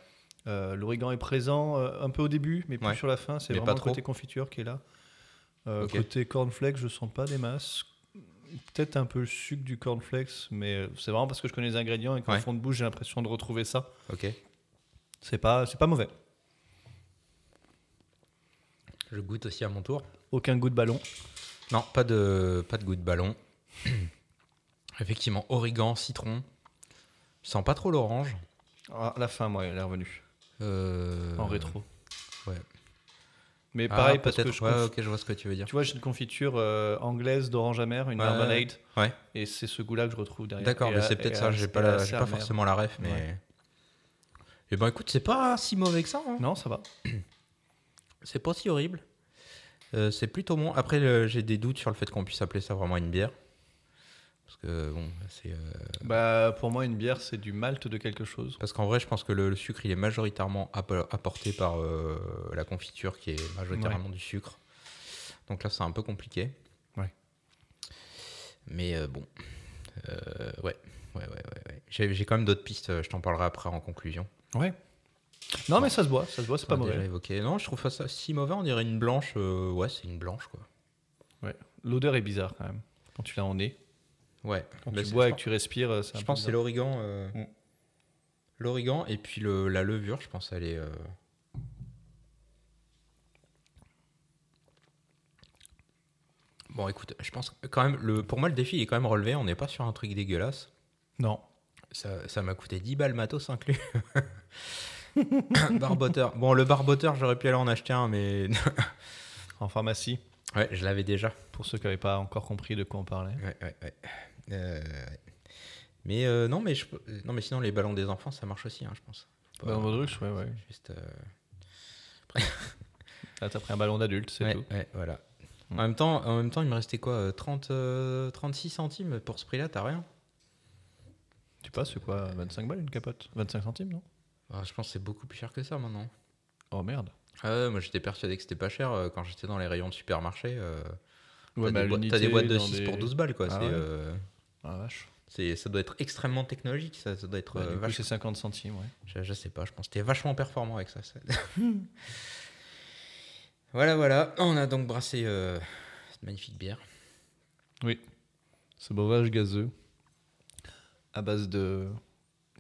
Euh, L'origan est présent euh, un peu au début, mais plus Ouais. sur la fin. C'est vraiment pas le trop. côté confiture qui est là. Euh. Côté cornflakes, je sens pas des masses. Peut-être un peu le sucre du cornflakes, mais c'est vraiment parce que je connais les ingrédients et qu'en Ouais. fond de bouche, j'ai l'impression de retrouver ça. Ok. C'est pas, c'est pas mauvais. Je goûte aussi à mon tour. Aucun goût de ballon. Non, pas de, pas de goût de ballon. Effectivement, origan, citron. Je sens pas trop l'orange. Ah, à la fin, moi, elle est revenue Euh, en rétro. ouais. Mais Ah, pareil, parce que peut-être. je Ouais, conf- ok, je vois ce que tu veux dire. tu vois, j'ai une confiture euh, anglaise d'orange amère, une Ouais. marmalade, Ouais. et c'est ce goût-là que je retrouve derrière. D'accord, Et mais c'est peut-être et ça. J'ai et pas, la pas forcément la ref, mais. Ouais. Eh ben écoute, c'est pas si mauvais que ça. hein. Non, ça va. C'est pas si horrible. Euh, c'est plutôt bon. Après, j'ai des doutes sur le fait qu'on puisse appeler ça vraiment une bière. Parce que bon, c'est. euh, Bah, pour moi, une bière, c'est du malt de quelque chose. Parce qu'en vrai, je pense que le, le sucre, il est majoritairement app- apporté par euh, la confiture, qui est majoritairement du sucre. Donc là, c'est un peu compliqué. Ouais. Mais euh, bon. Ouais. Ouais, ouais, ouais, ouais. J'ai quand même d'autres pistes, je t'en parlerai après en conclusion. Ouais. Non, mais ça se boit, ça se boit, c'est pas a déjà mauvais. évoqué. Non, je trouve pas ça si mauvais, on dirait une blanche. ouais, c'est une blanche, quoi. Ouais. L'odeur est bizarre quand même. Quand tu l'as en nez, Ouais. quand Bah, tu bois et que tu respires, euh, Je pense que c'est l'origan. euh, Mm. L'origan et puis le, la levure, je pense elle est. euh, Bon, écoute, je pense quand même, le, pour moi, le défi il est quand même relevé. On n'est pas sur un truc dégueulasse. Non. Ça ça m'a coûté 10 balles matos inclus. barboteur. Bon, le barboteur, j'aurais pu aller en acheter un, mais. En pharmacie, ouais, je l'avais déjà. pour ceux qui n'avaient pas encore compris de quoi on parlait. Ouais, ouais, ouais. Euh, ouais. Mais euh, non, mais je, non, mais sinon les ballons des enfants, ça marche aussi, hein, je pense. Pas- Ballon baudruche, ouais, ouais. Juste, euh, Là, t'as pris un ballon d'adulte, c'est ouais, tout. ouais, voilà. Mm. En même temps, en même temps, il me restait quoi, euh, 30, euh, 36 centimes pour ce prix-là, t'as rien? Tu passes, c'est quoi 25 balles une capote 25 centimes, non? Ah, Je pense que c'est beaucoup plus cher que ça maintenant. Oh merde. Ouais, moi j'étais persuadé que c'était pas cher euh, quand j'étais dans les rayons de supermarché. euh, Ouais, t'as des, boîtes de dans 6 des- pour 12 balles quoi. Ah c'est, ouais. Ah vache. c'est- ça doit être extrêmement technologique, ça, ça doit être Bah, euh, coup, vache- c'est 50 centimes, ouais. Je, je sais pas, je pense que t'es vachement performant avec ça. ça. voilà, voilà. On a donc brassé euh, cette magnifique bière. Oui. Ce breuvage gazeux à base de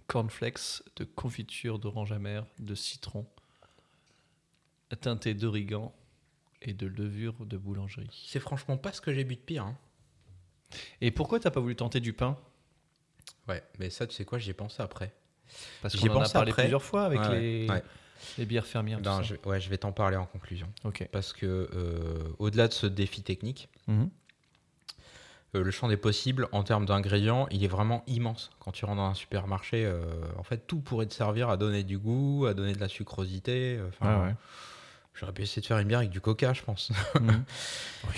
cornflakes, de confiture d'orange amère, de citron, teinté d'origan et de levure de boulangerie. C'est franchement pas ce que j'ai bu de pire. hein. Et pourquoi t'as pas voulu tenter du pain? Ouais, mais ça, tu sais quoi, j'y ai pensé après. Parce J'y ai qu'on en a pensé parlé après. plusieurs fois avec Ouais, les, ouais. les bières fermières. Ben, je, ouais, je vais t'en parler en conclusion. Parce que, euh, au-delà de ce défi technique, Mhm. Euh, le champ des possibles en termes d'ingrédients, il est vraiment immense. Quand tu rentres dans un supermarché, euh, en fait, tout pourrait te servir à donner du goût, à donner de la sucrosité. Enfin, Ouais, ouais. j'aurais pu essayer de faire une bière avec du coca, je pense. Mhm.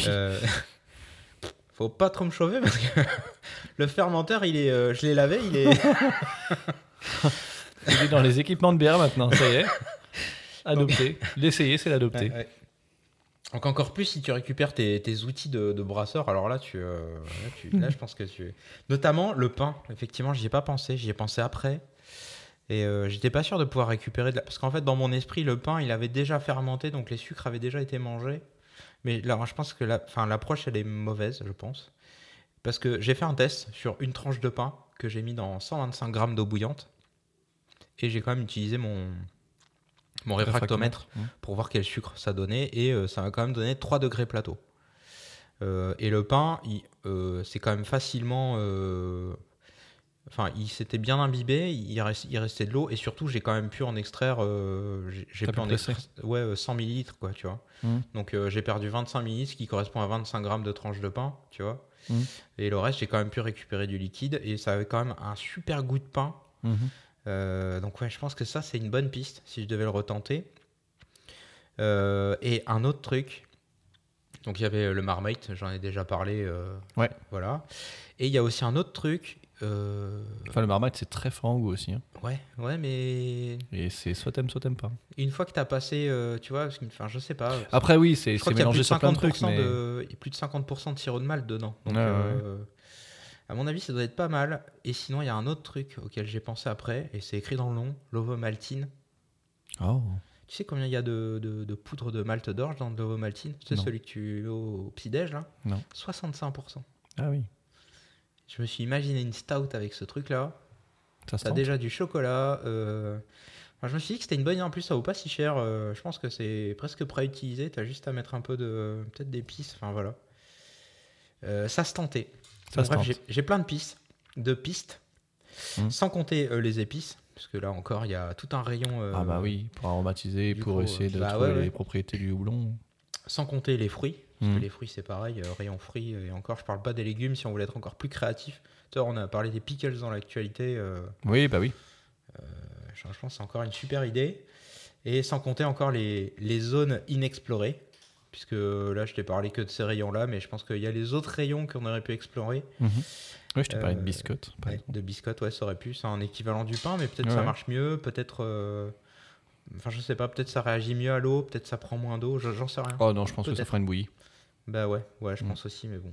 Faut pas trop me chauffer parce que le fermenteur, il est, euh, je l'ai lavé, il est. Il est dans les équipements de bière maintenant, ça y est. Adopté. L'essayer, c'est l'adopter. Ouais, ouais. Donc encore plus si tu récupères tes, tes outils de, de brasseur, alors là, tu, euh, là, tu- là, je pense que tu... Notamment le pain, effectivement, j'y ai pas pensé, j'y ai pensé après. Et euh, j'étais pas sûr de pouvoir récupérer de la... Parce qu'en fait, dans mon esprit, le pain, il avait déjà fermenté, donc les sucres avaient déjà été mangés. Mais là, je pense que la... l'approche, elle est mauvaise, je pense. Parce que j'ai fait un test sur une tranche de pain que j'ai mis dans 125 grammes d'eau bouillante. Et j'ai quand même utilisé mon, mon réfractomètre pour voir quel sucre ça donnait et euh, ça m'a quand même donné 3 degrés plateau. Euh, et le pain, euh, c'est quand même facilement. Euh, Enfin, il s'était bien imbibé, il, restait de l'eau et surtout j'ai quand même pu en extraire. euh, j'ai- pu pu en extraire ouais, euh, 100 millilitres quoi, tu vois. Mhm. Donc euh, j'ai perdu 25 millilitres, ce qui correspond à 25 grammes de tranche de pain, tu vois. Mhm. Et le reste, j'ai quand même pu récupérer du liquide et ça avait quand même un super goût de pain. Euh, donc ouais, je pense que ça c'est une bonne piste si je devais le retenter. Euh, et un autre truc, donc il y avait le Marmite, j'en ai déjà parlé. euh, Ouais. Voilà. Et il y a aussi un autre truc. Euh, Enfin, le marmite, c'est très fort en goût aussi. hein. ouais, ouais, mais Et c'est soit t'aimes, soit t'aimes pas. une fois que tu as passé, euh, tu vois, enfin, je sais pas. Après, oui, c'est mélangé de sur plein de 50%, trucs. Mais... de, il y a plus de 50% de sirop de malt dedans. Donc, ouais, euh, à mon avis, ça doit être pas mal. Et sinon, il y a un autre truc auquel j'ai pensé après, et c'est écrit dans le nom, l'ovomaltine. Oh. Tu sais combien il y a de, de- de poudre de malt d'orge dans de l'ovomaltine? C'est celui que tu au petit-déj, là? Non. 65%. Ah oui. Je me suis imaginé une stout avec ce truc-là. Ça tente. déjà du chocolat. euh, enfin, je me suis dit que c'était une bonne idée. En plus, ça vaut pas si cher. euh, je pense que c'est presque prêt à utiliser. T'as juste à mettre un peu de. Peut-être d'épices. Enfin, voilà. Euh, ça se tentait. Ça Donc, se bref, tente. j'ai- plein de pistes. De pistes. Mhm. Sans compter les épices. Parce que là encore, il y a tout un rayon. Ah bah oui, pour aromatiser, pour coup, essayer de bah trouver ouais, ouais. les propriétés du houblon. Sans compter les fruits. Parce que les fruits, c'est pareil. euh, rayon fruits. Et encore, je parle pas des légumes si on voulait être encore plus créatif. Tu vois, on a parlé des pickles dans l'actualité. euh, Oui, bah oui. Je je pense que c'est encore une super idée. Et sans compter encore les, les zones inexplorées. Puisque là, je t'ai parlé que de ces rayons-là, mais je pense qu'il y a les autres rayons qu'on aurait pu explorer. Mhm. Oui, je t'ai parlé de Euh, biscottes. Ouais, de biscottes, ouais, ça aurait pu. C'est un équivalent du pain, mais peut-être Ouais, ça marche mieux. Peut-être. euh, Enfin, je sais pas, peut-être ça réagit mieux à l'eau, peut-être ça prend moins d'eau, je- j'en sais rien. Oh non, je pense que ça fera une bouillie. Bah ouais, ouais, je Mm. pense aussi, mais bon.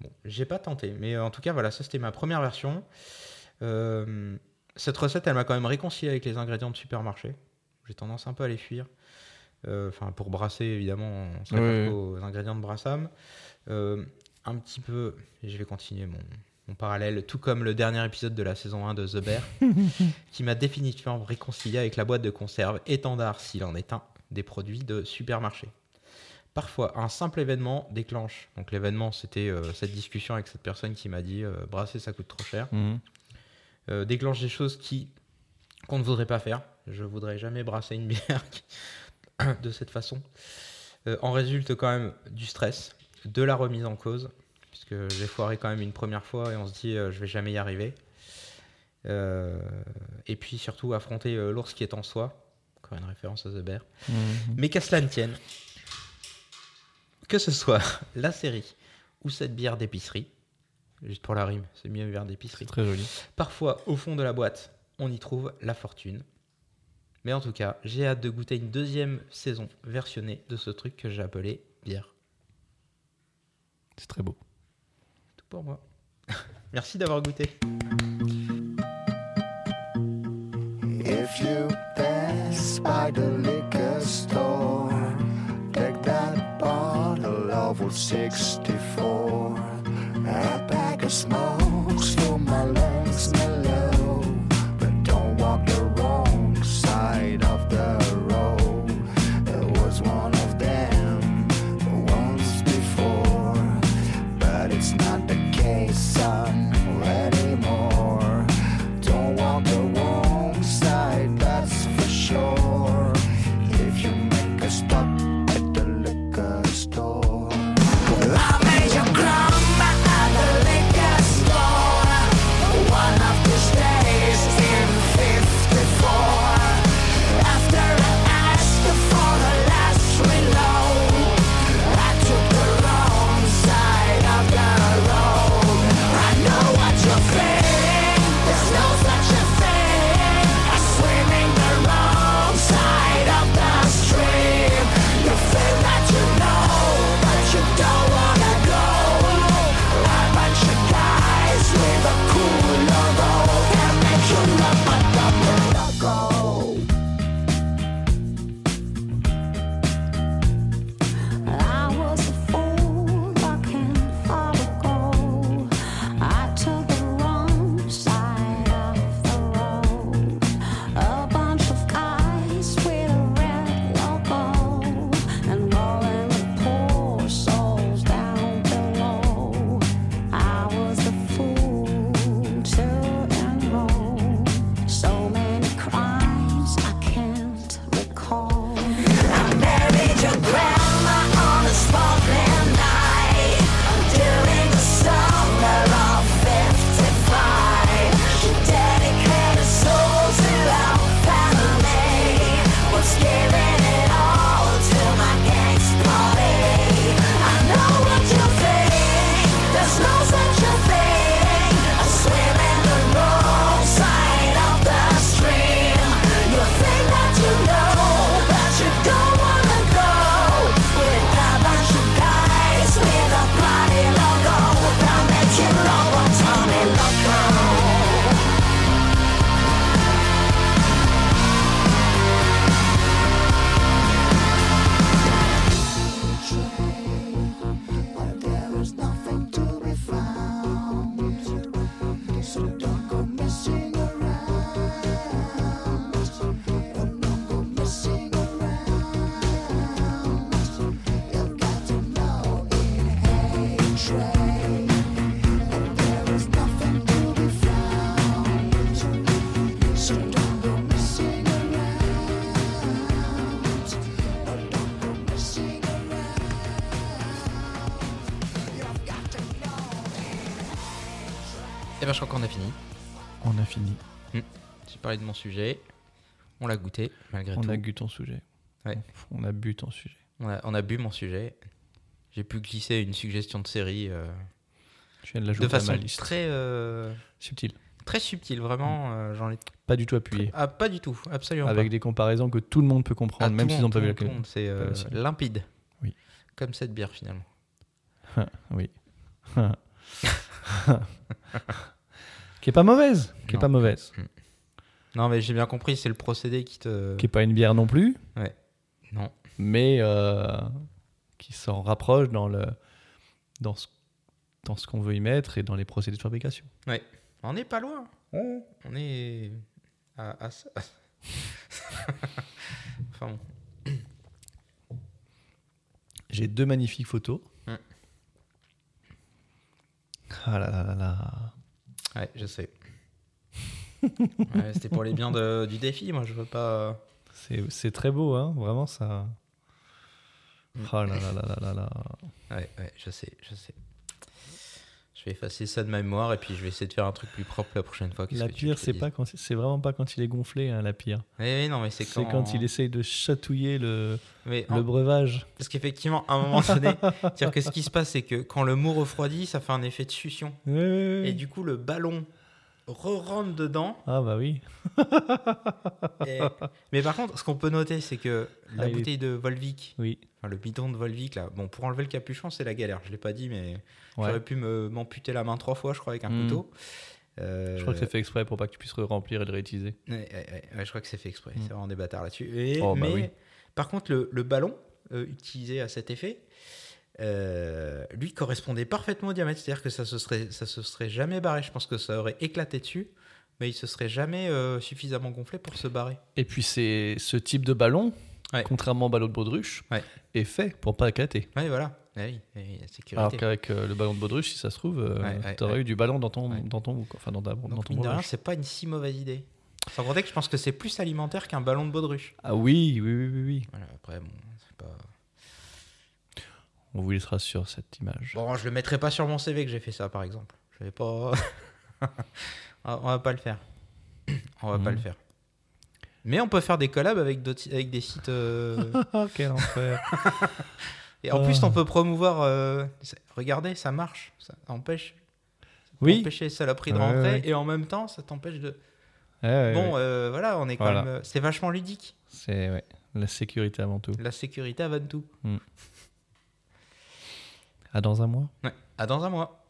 Bon, j'ai pas tenté. Mais en tout cas, voilà, ça c'était ma première version. Euh, cette recette, elle m'a quand même réconcilié avec les ingrédients de supermarché. J'ai tendance un peu à les fuir. Euh, Enfin, pour brasser, évidemment, on se réfère oui. qu'aux ingrédients de brassam. Euh, un petit peu, et je vais continuer mon, mon parallèle, tout comme le dernier épisode de la saison 1 de The Bear, qui m'a définitivement réconcilié avec la boîte de conserve étendard, s'il en est un, des produits de supermarché. Parfois, un simple événement déclenche. Donc l'événement, c'était euh, cette discussion avec cette personne qui m'a dit euh, brasser, ça coûte trop cher. Mhm. Euh, déclenche des choses qui qu'on ne voudrait pas faire. Je voudrais jamais brasser une bière de cette façon. En résulte quand même du stress, de la remise en cause, puisque j'ai foiré quand même une première fois et on se dit je vais jamais y arriver. Et puis surtout affronter l'ours qui est en soi. Encore une référence à The Bear. Mhm. Mais qu'à cela ne tienne, que ce soit la série ou cette bière d'épicerie, juste pour la rime, c'est mieux une bière d'épicerie. C'est très joli. Parfois, au fond de la boîte, on y trouve la fortune. Mais en tout cas, j'ai hâte de goûter une deuxième saison versionnée de ce truc que j'ai appelé bière. C'est très beau. Tout pour moi. Merci d'avoir goûté. If you pass by the 64 a pack of smoke. Qu'on a fini. On a fini. J'ai parlé de mon sujet. On l'a goûté, malgré On tout. a bu ton sujet. Ouais. On a bu ton sujet. On a, on a bu mon sujet. J'ai pu glisser une suggestion de série euh, Je viens de la façon très, euh, Subtil. très subtile. Vraiment, euh, j'en ai. Pas du tout appuyé. Ah, pas du tout, absolument Avec pas. des comparaisons que tout le monde peut Ah, comprendre, tout même s'ils n'ont pas vu la monde, C'est euh, limpide. Oui. Comme cette bière finalement. Oui. qui est pas mauvaise. Qui est Non. pas mauvaise. Non, mais j'ai bien compris, c'est le procédé qui te. Qui est pas une bière non plus, Non. mais euh, qui s'en rapproche dans le dans ce dans ce qu'on veut y mettre et dans les procédés de fabrication. On n'est pas loin. On, on est à, à ça. enfin bon. J'ai deux magnifiques photos. Mm. Ah là là là là. Ouais, je sais. Ouais, C'était pour les biens de- du défi, moi je veux pas. C'est c'est très beau, hein Vraiment, ça. Mm. Ah là là là là là là. Ouais, ouais, je sais, je sais. Je vais effacer ça de ma mémoire et puis je vais essayer de faire un truc plus propre la prochaine fois. La pire, c'est pas quand c'est vraiment pas quand il est gonflé, hein, la pire. Oui, oui, non, mais c'est C'est quand... quand il essaye de chatouiller le, Mais le en- breuvage. Parce qu'effectivement, à un moment donné, c'est-à-dire que ce qui se passe, c'est que quand le mot refroidit, ça fait un effet de succion. Ouais. Et du coup, le ballon re-rentre dedans. Ah bah oui. et- Mais par contre, ce qu'on peut noter, c'est que la Ah, est- bouteille de Volvic, Oui. enfin, le bidon de Volvic, là, bon, pour enlever le capuchon, c'est la galère. Je l'ai pas dit, mais Ouais. j'aurais pu m'amputer la main trois fois, je crois, avec un Hmm. couteau. Euh, Je crois que c'est fait exprès pour pas que tu puisses remplir et le réutiliser. Ouais, ouais, je crois que c'est fait exprès. Mm. C'est vraiment des bâtards là-dessus. Oh, bah mais oui. par contre, le, le ballon euh, utilisé à cet effet, euh, lui correspondait parfaitement au diamètre. C'est-à-dire que ça se serait, ça se serait jamais barré. Je pense que ça aurait éclaté dessus, mais il se serait jamais euh, suffisamment gonflé pour se barrer. Et puis c'est ce type de ballon, Ouais. contrairement au ballon de baudruche, Ouais. est fait pour pas éclater. Voilà. Ah oui, oui, la sécurité. Alors qu'avec euh, le ballon de baudruche, si ça se trouve, Ouais, t'aurais ouais. eu du ballon dans ton, dans ton, enfin dans, ta- dans ton c'est pas une si mauvaise idée. Sans compter que je pense que c'est plus alimentaire qu'un ballon de baudruche. Ah oui, oui, oui, oui, oui. Voilà, après, bon, c'est pas. On vous laissera sur cette image. Bon, je le mettrai pas sur mon CV que j'ai fait ça, par exemple. Je vais pas. on va pas le faire. On va pas le faire. Mais on peut faire des collabs avec, des sites. euh, Ah, quel enfer. Et en plus, on peut promouvoir. euh, ça- Regardez, ça marche. Ça empêche. ça Oui. empêche les saloperies de Ouais, rentrer. ouais. Et en même temps, ça t'empêche de. Ouais, bon, euh, voilà, on est quand Voilà. même. euh, C'est vachement ludique. C'est ouais, la sécurité avant tout. La sécurité avant tout. À dans un mois Ouais. À dans un mois.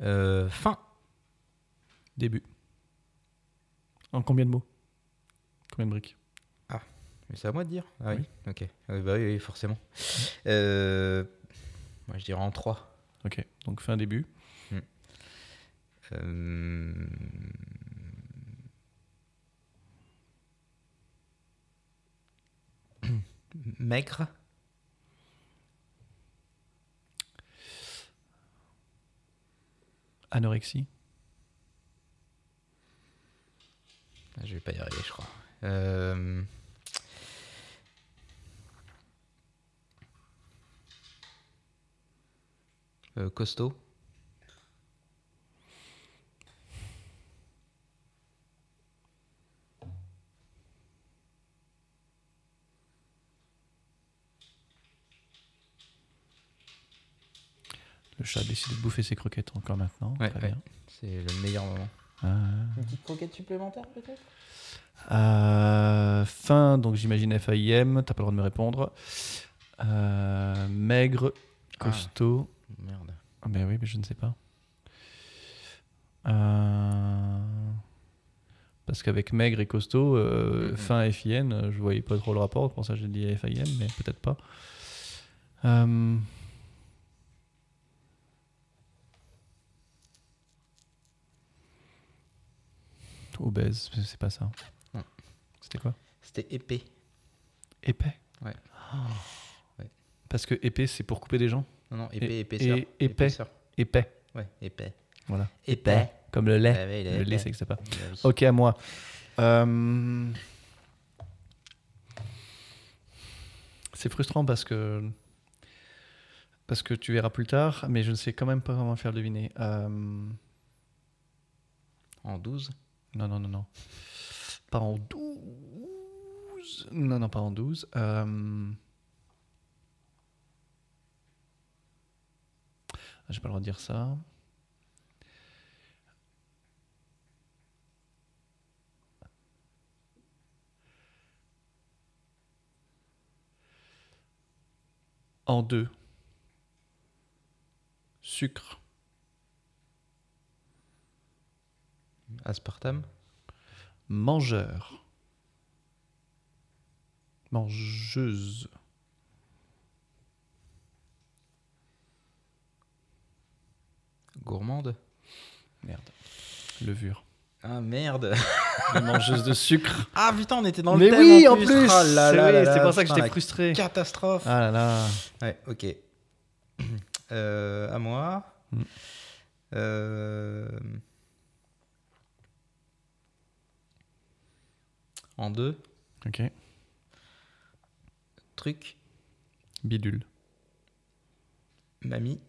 Euh, fin. Début. En combien de mots? Combien de briques? Mais c'est à moi de dire Ah oui, Oui. ok. Euh, bah oui, oui, forcément. Euh, moi, je dirais en 3. Ok, donc fin début. Euh, Maigre. Anorexie. Ah, Je vais pas y arriver, je crois. Euh, euh, costaud. De bouffer ses croquettes encore maintenant. Ouais, Très ouais. bien. C'est le meilleur moment. Ah. Une petite croquette supplémentaire peut-être? Euh, fin, donc j'imagine FAIM, t'as pas le droit de me répondre. Euh, maigre, costaud. Merde. Ah ben oui, mais je ne sais pas. Euh, Parce qu'avec maigre et costaud, euh, fin FIN, je voyais pas trop le rapport, pour ça j'ai dit FIM, mais peut-être pas. Euh, Obèse, c'est pas ça. Non. C'était quoi? C'était épais. Épais? Ouais. Oh. Ouais. Parce que épais, c'est pour couper des gens? Non, non, épais, épaisseur. épais. Épais, Ouais, épais. voilà. Épais. Comme le lait. Ah ouais, le lait, épais. ça n'existe pas. Ah oui. Ok, à moi. Euh, C'est frustrant parce que. Parce que tu verras plus tard, mais je ne sais quand même pas comment faire deviner. Euh, En 12 Non, non, non, non. Pas en 12. Non, non, pas en 12. Euh... ah, J'ai pas le droit de dire ça. En deux. Sucre. Aspartame Mangeur. Mangeuse. Gourmande Merde. Levure. Ah merde Les mangeuses de sucre. Ah putain, on était dans le Mais thème oui, en plus. Ah là C'est là là c'est pour ça que j'étais frustré. Catastrophe Ah là là. Ouais, ok. Euh, à moi. Mm. Euh, En deux. Ok. Truc. Bidule. Mamie.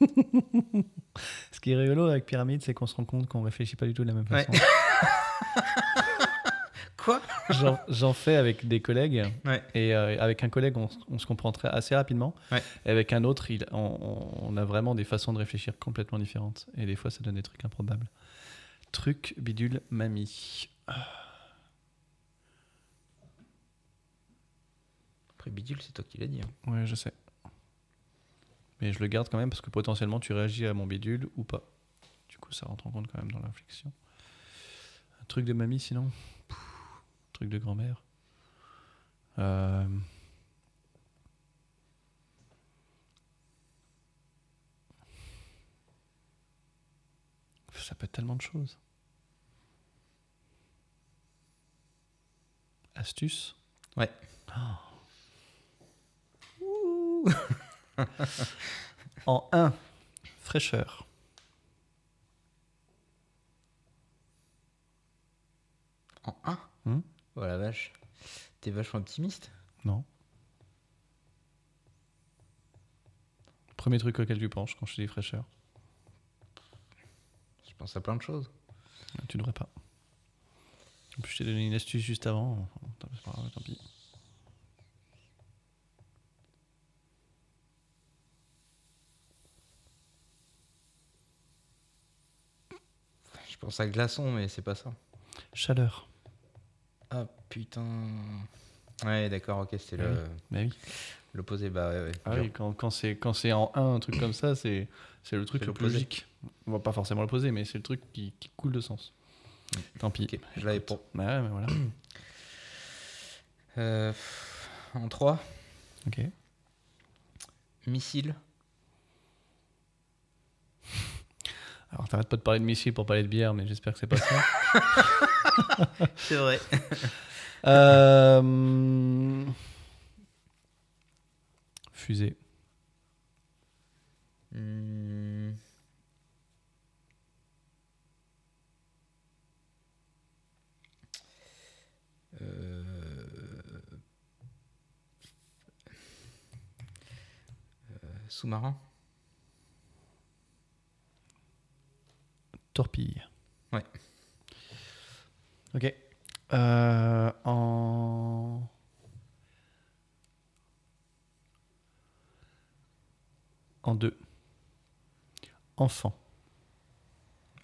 Ce qui est rigolo avec Pyramide, c'est qu'on se rend compte qu'on réfléchit pas du tout de la même Ouais. Quoi J'en- fais avec des collègues. Ouais. Et euh, avec un collègue, on, se comprend très, assez rapidement. Ouais. Et avec un autre, il, on, a vraiment des façons de réfléchir complètement différentes. Et des fois, ça donne des trucs improbables. Truc, bidule, mamie. Après bidule, c'est toi qui l'as dit. hein. Ouais, je sais. Mais je le garde quand même parce que potentiellement, tu réagis à mon bidule ou pas. Du coup, ça rentre en compte quand même dans la réflexion. Un truc de mamie, sinon? Truc de grand-mère. Euh, Ça peut être tellement de choses. Astuce Ouais. En 1, fraîcheur. En 1 Hmm? Oh la vache. T'es vachement optimiste Non. Premier truc auquel tu penses quand je te dis fraîcheur. Je pense à plein de choses. Tu devrais pas. En plus, je t'ai donné une astuce juste avant. C'est pas grave, Tant pis. Je pense à glaçon, mais c'est pas ça. Chaleur. Ah putain. Ouais, d'accord, ok, c'est le Mais oui. l'opposé. Bah ouais, ouais. Ah oui, quand, quand c'est quand c'est en 1, un truc comme ça, c'est c'est le truc C'est le plus l'opposé. logique. On va pas forcément l'opposer, mais c'est le truc qui, qui coule de sens. Tant pis. Je l'avais pour. Bah ouais, mais voilà. Euh, en 3, ok. missile. Alors t'arrêtes pas de parler de missile pour parler de bière, mais j'espère que c'est pas ça. C'est vrai. Euh, Fusée. Euh, Sous-marin Torpille. Ouais. Ok. Euh, en. En deux. Enfant.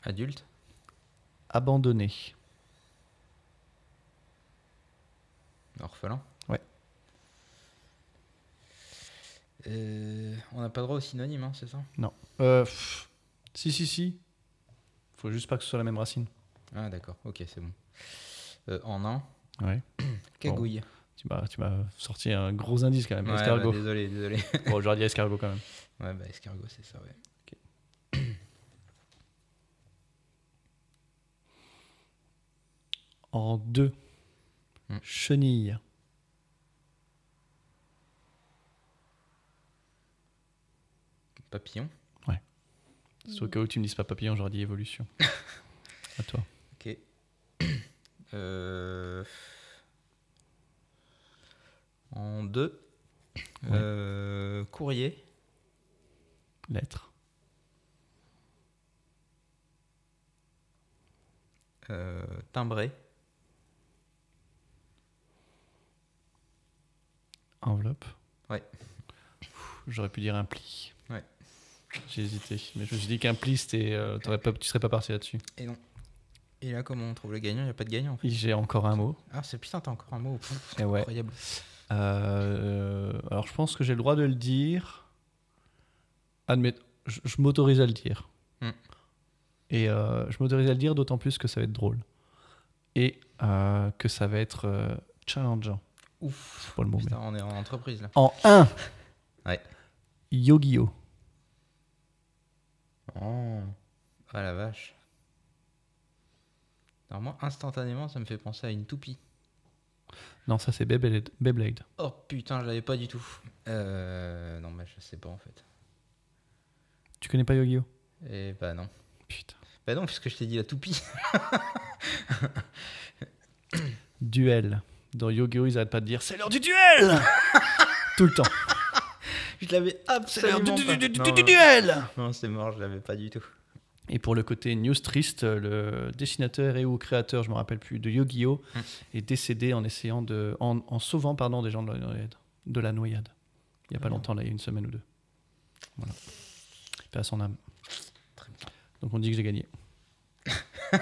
Adulte Abandonné. Orphelin Ouais. Euh, on n'a pas droit au synonyme, hein, c'est ça? Non. Euh, pff, si, si, si. Faut juste pas que ce soit la même racine. Ah d'accord, ok, c'est bon. Euh, en un, Ouais. cagouille. Tu m'as, tu m'as sorti un gros indice quand même. Ouais, escargot. bah, désolé, désolé. bon, j'aurais dit escargot quand même. ouais, bah escargot, c'est ça, ouais. En deux. Hmm. Chenille. Papillon C'est au cas où tu me dises pas papillon, j'aurais dit évolution. à toi. Euh, En deux. Ouais. Euh, Courrier. Lettre. Euh, timbré. Enveloppe. Ouais. J'aurais pu dire un pli. Ouais. J'ai hésité. Mais je me suis dit qu'un pli, c'était, euh, t'aurais pas, tu serais pas parti là-dessus. Et non. Et là, comment on trouve le gagnant? Il n'y a pas de gagnant en fait. J'ai encore un mot. Ah, c'est putain, t'as encore un mot. Ouais. Incroyable. Euh, alors je pense que j'ai le droit de le dire. Admet, je, je m'autorise à le dire. Hmm. Et euh, je m'autorise à le dire d'autant plus que ça va être drôle. Et euh, que ça va être challengeant. Ouf. C'est pas le mot. Putain, mais- on est en entreprise là. En 1 Ouais. Yu-Gi-Oh! Oh. Ah la vache. Moi, instantanément, ça me fait penser à une toupie. Non, ça c'est Beyblade. Beyblade. Oh putain, je l'avais pas du tout. Euh... Non, mais je sais pas en fait. Tu connais pas Yu-Gi-Oh? Et bah non. Putain. Bah non, puisque je t'ai dit la toupie. Duel. Dans Yu-Gi-Oh! ils arrêtent pas de dire c'est l'heure du duel! Tout le temps. je l'avais C'est l'heure absolument du, du- du- duel! Non, c'est mort, je l'avais pas du tout. Et pour le côté news triste, le dessinateur et ou créateur, je me rappelle plus, de Yu-Gi-Oh! Hmm. est décédé en essayant de, en, en sauvant pardon des gens de la noyade. De la noyade. Il y a pas longtemps, là, il y a une semaine ou deux. Voilà. Paix à son âme. Très bien. Donc on dit que j'ai gagné.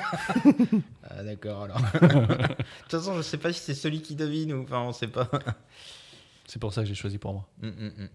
Ah d'accord alors. De toute façon, je sais pas si c'est celui qui devine ou enfin on sait pas. C'est pour ça que j'ai choisi pour moi. Hum.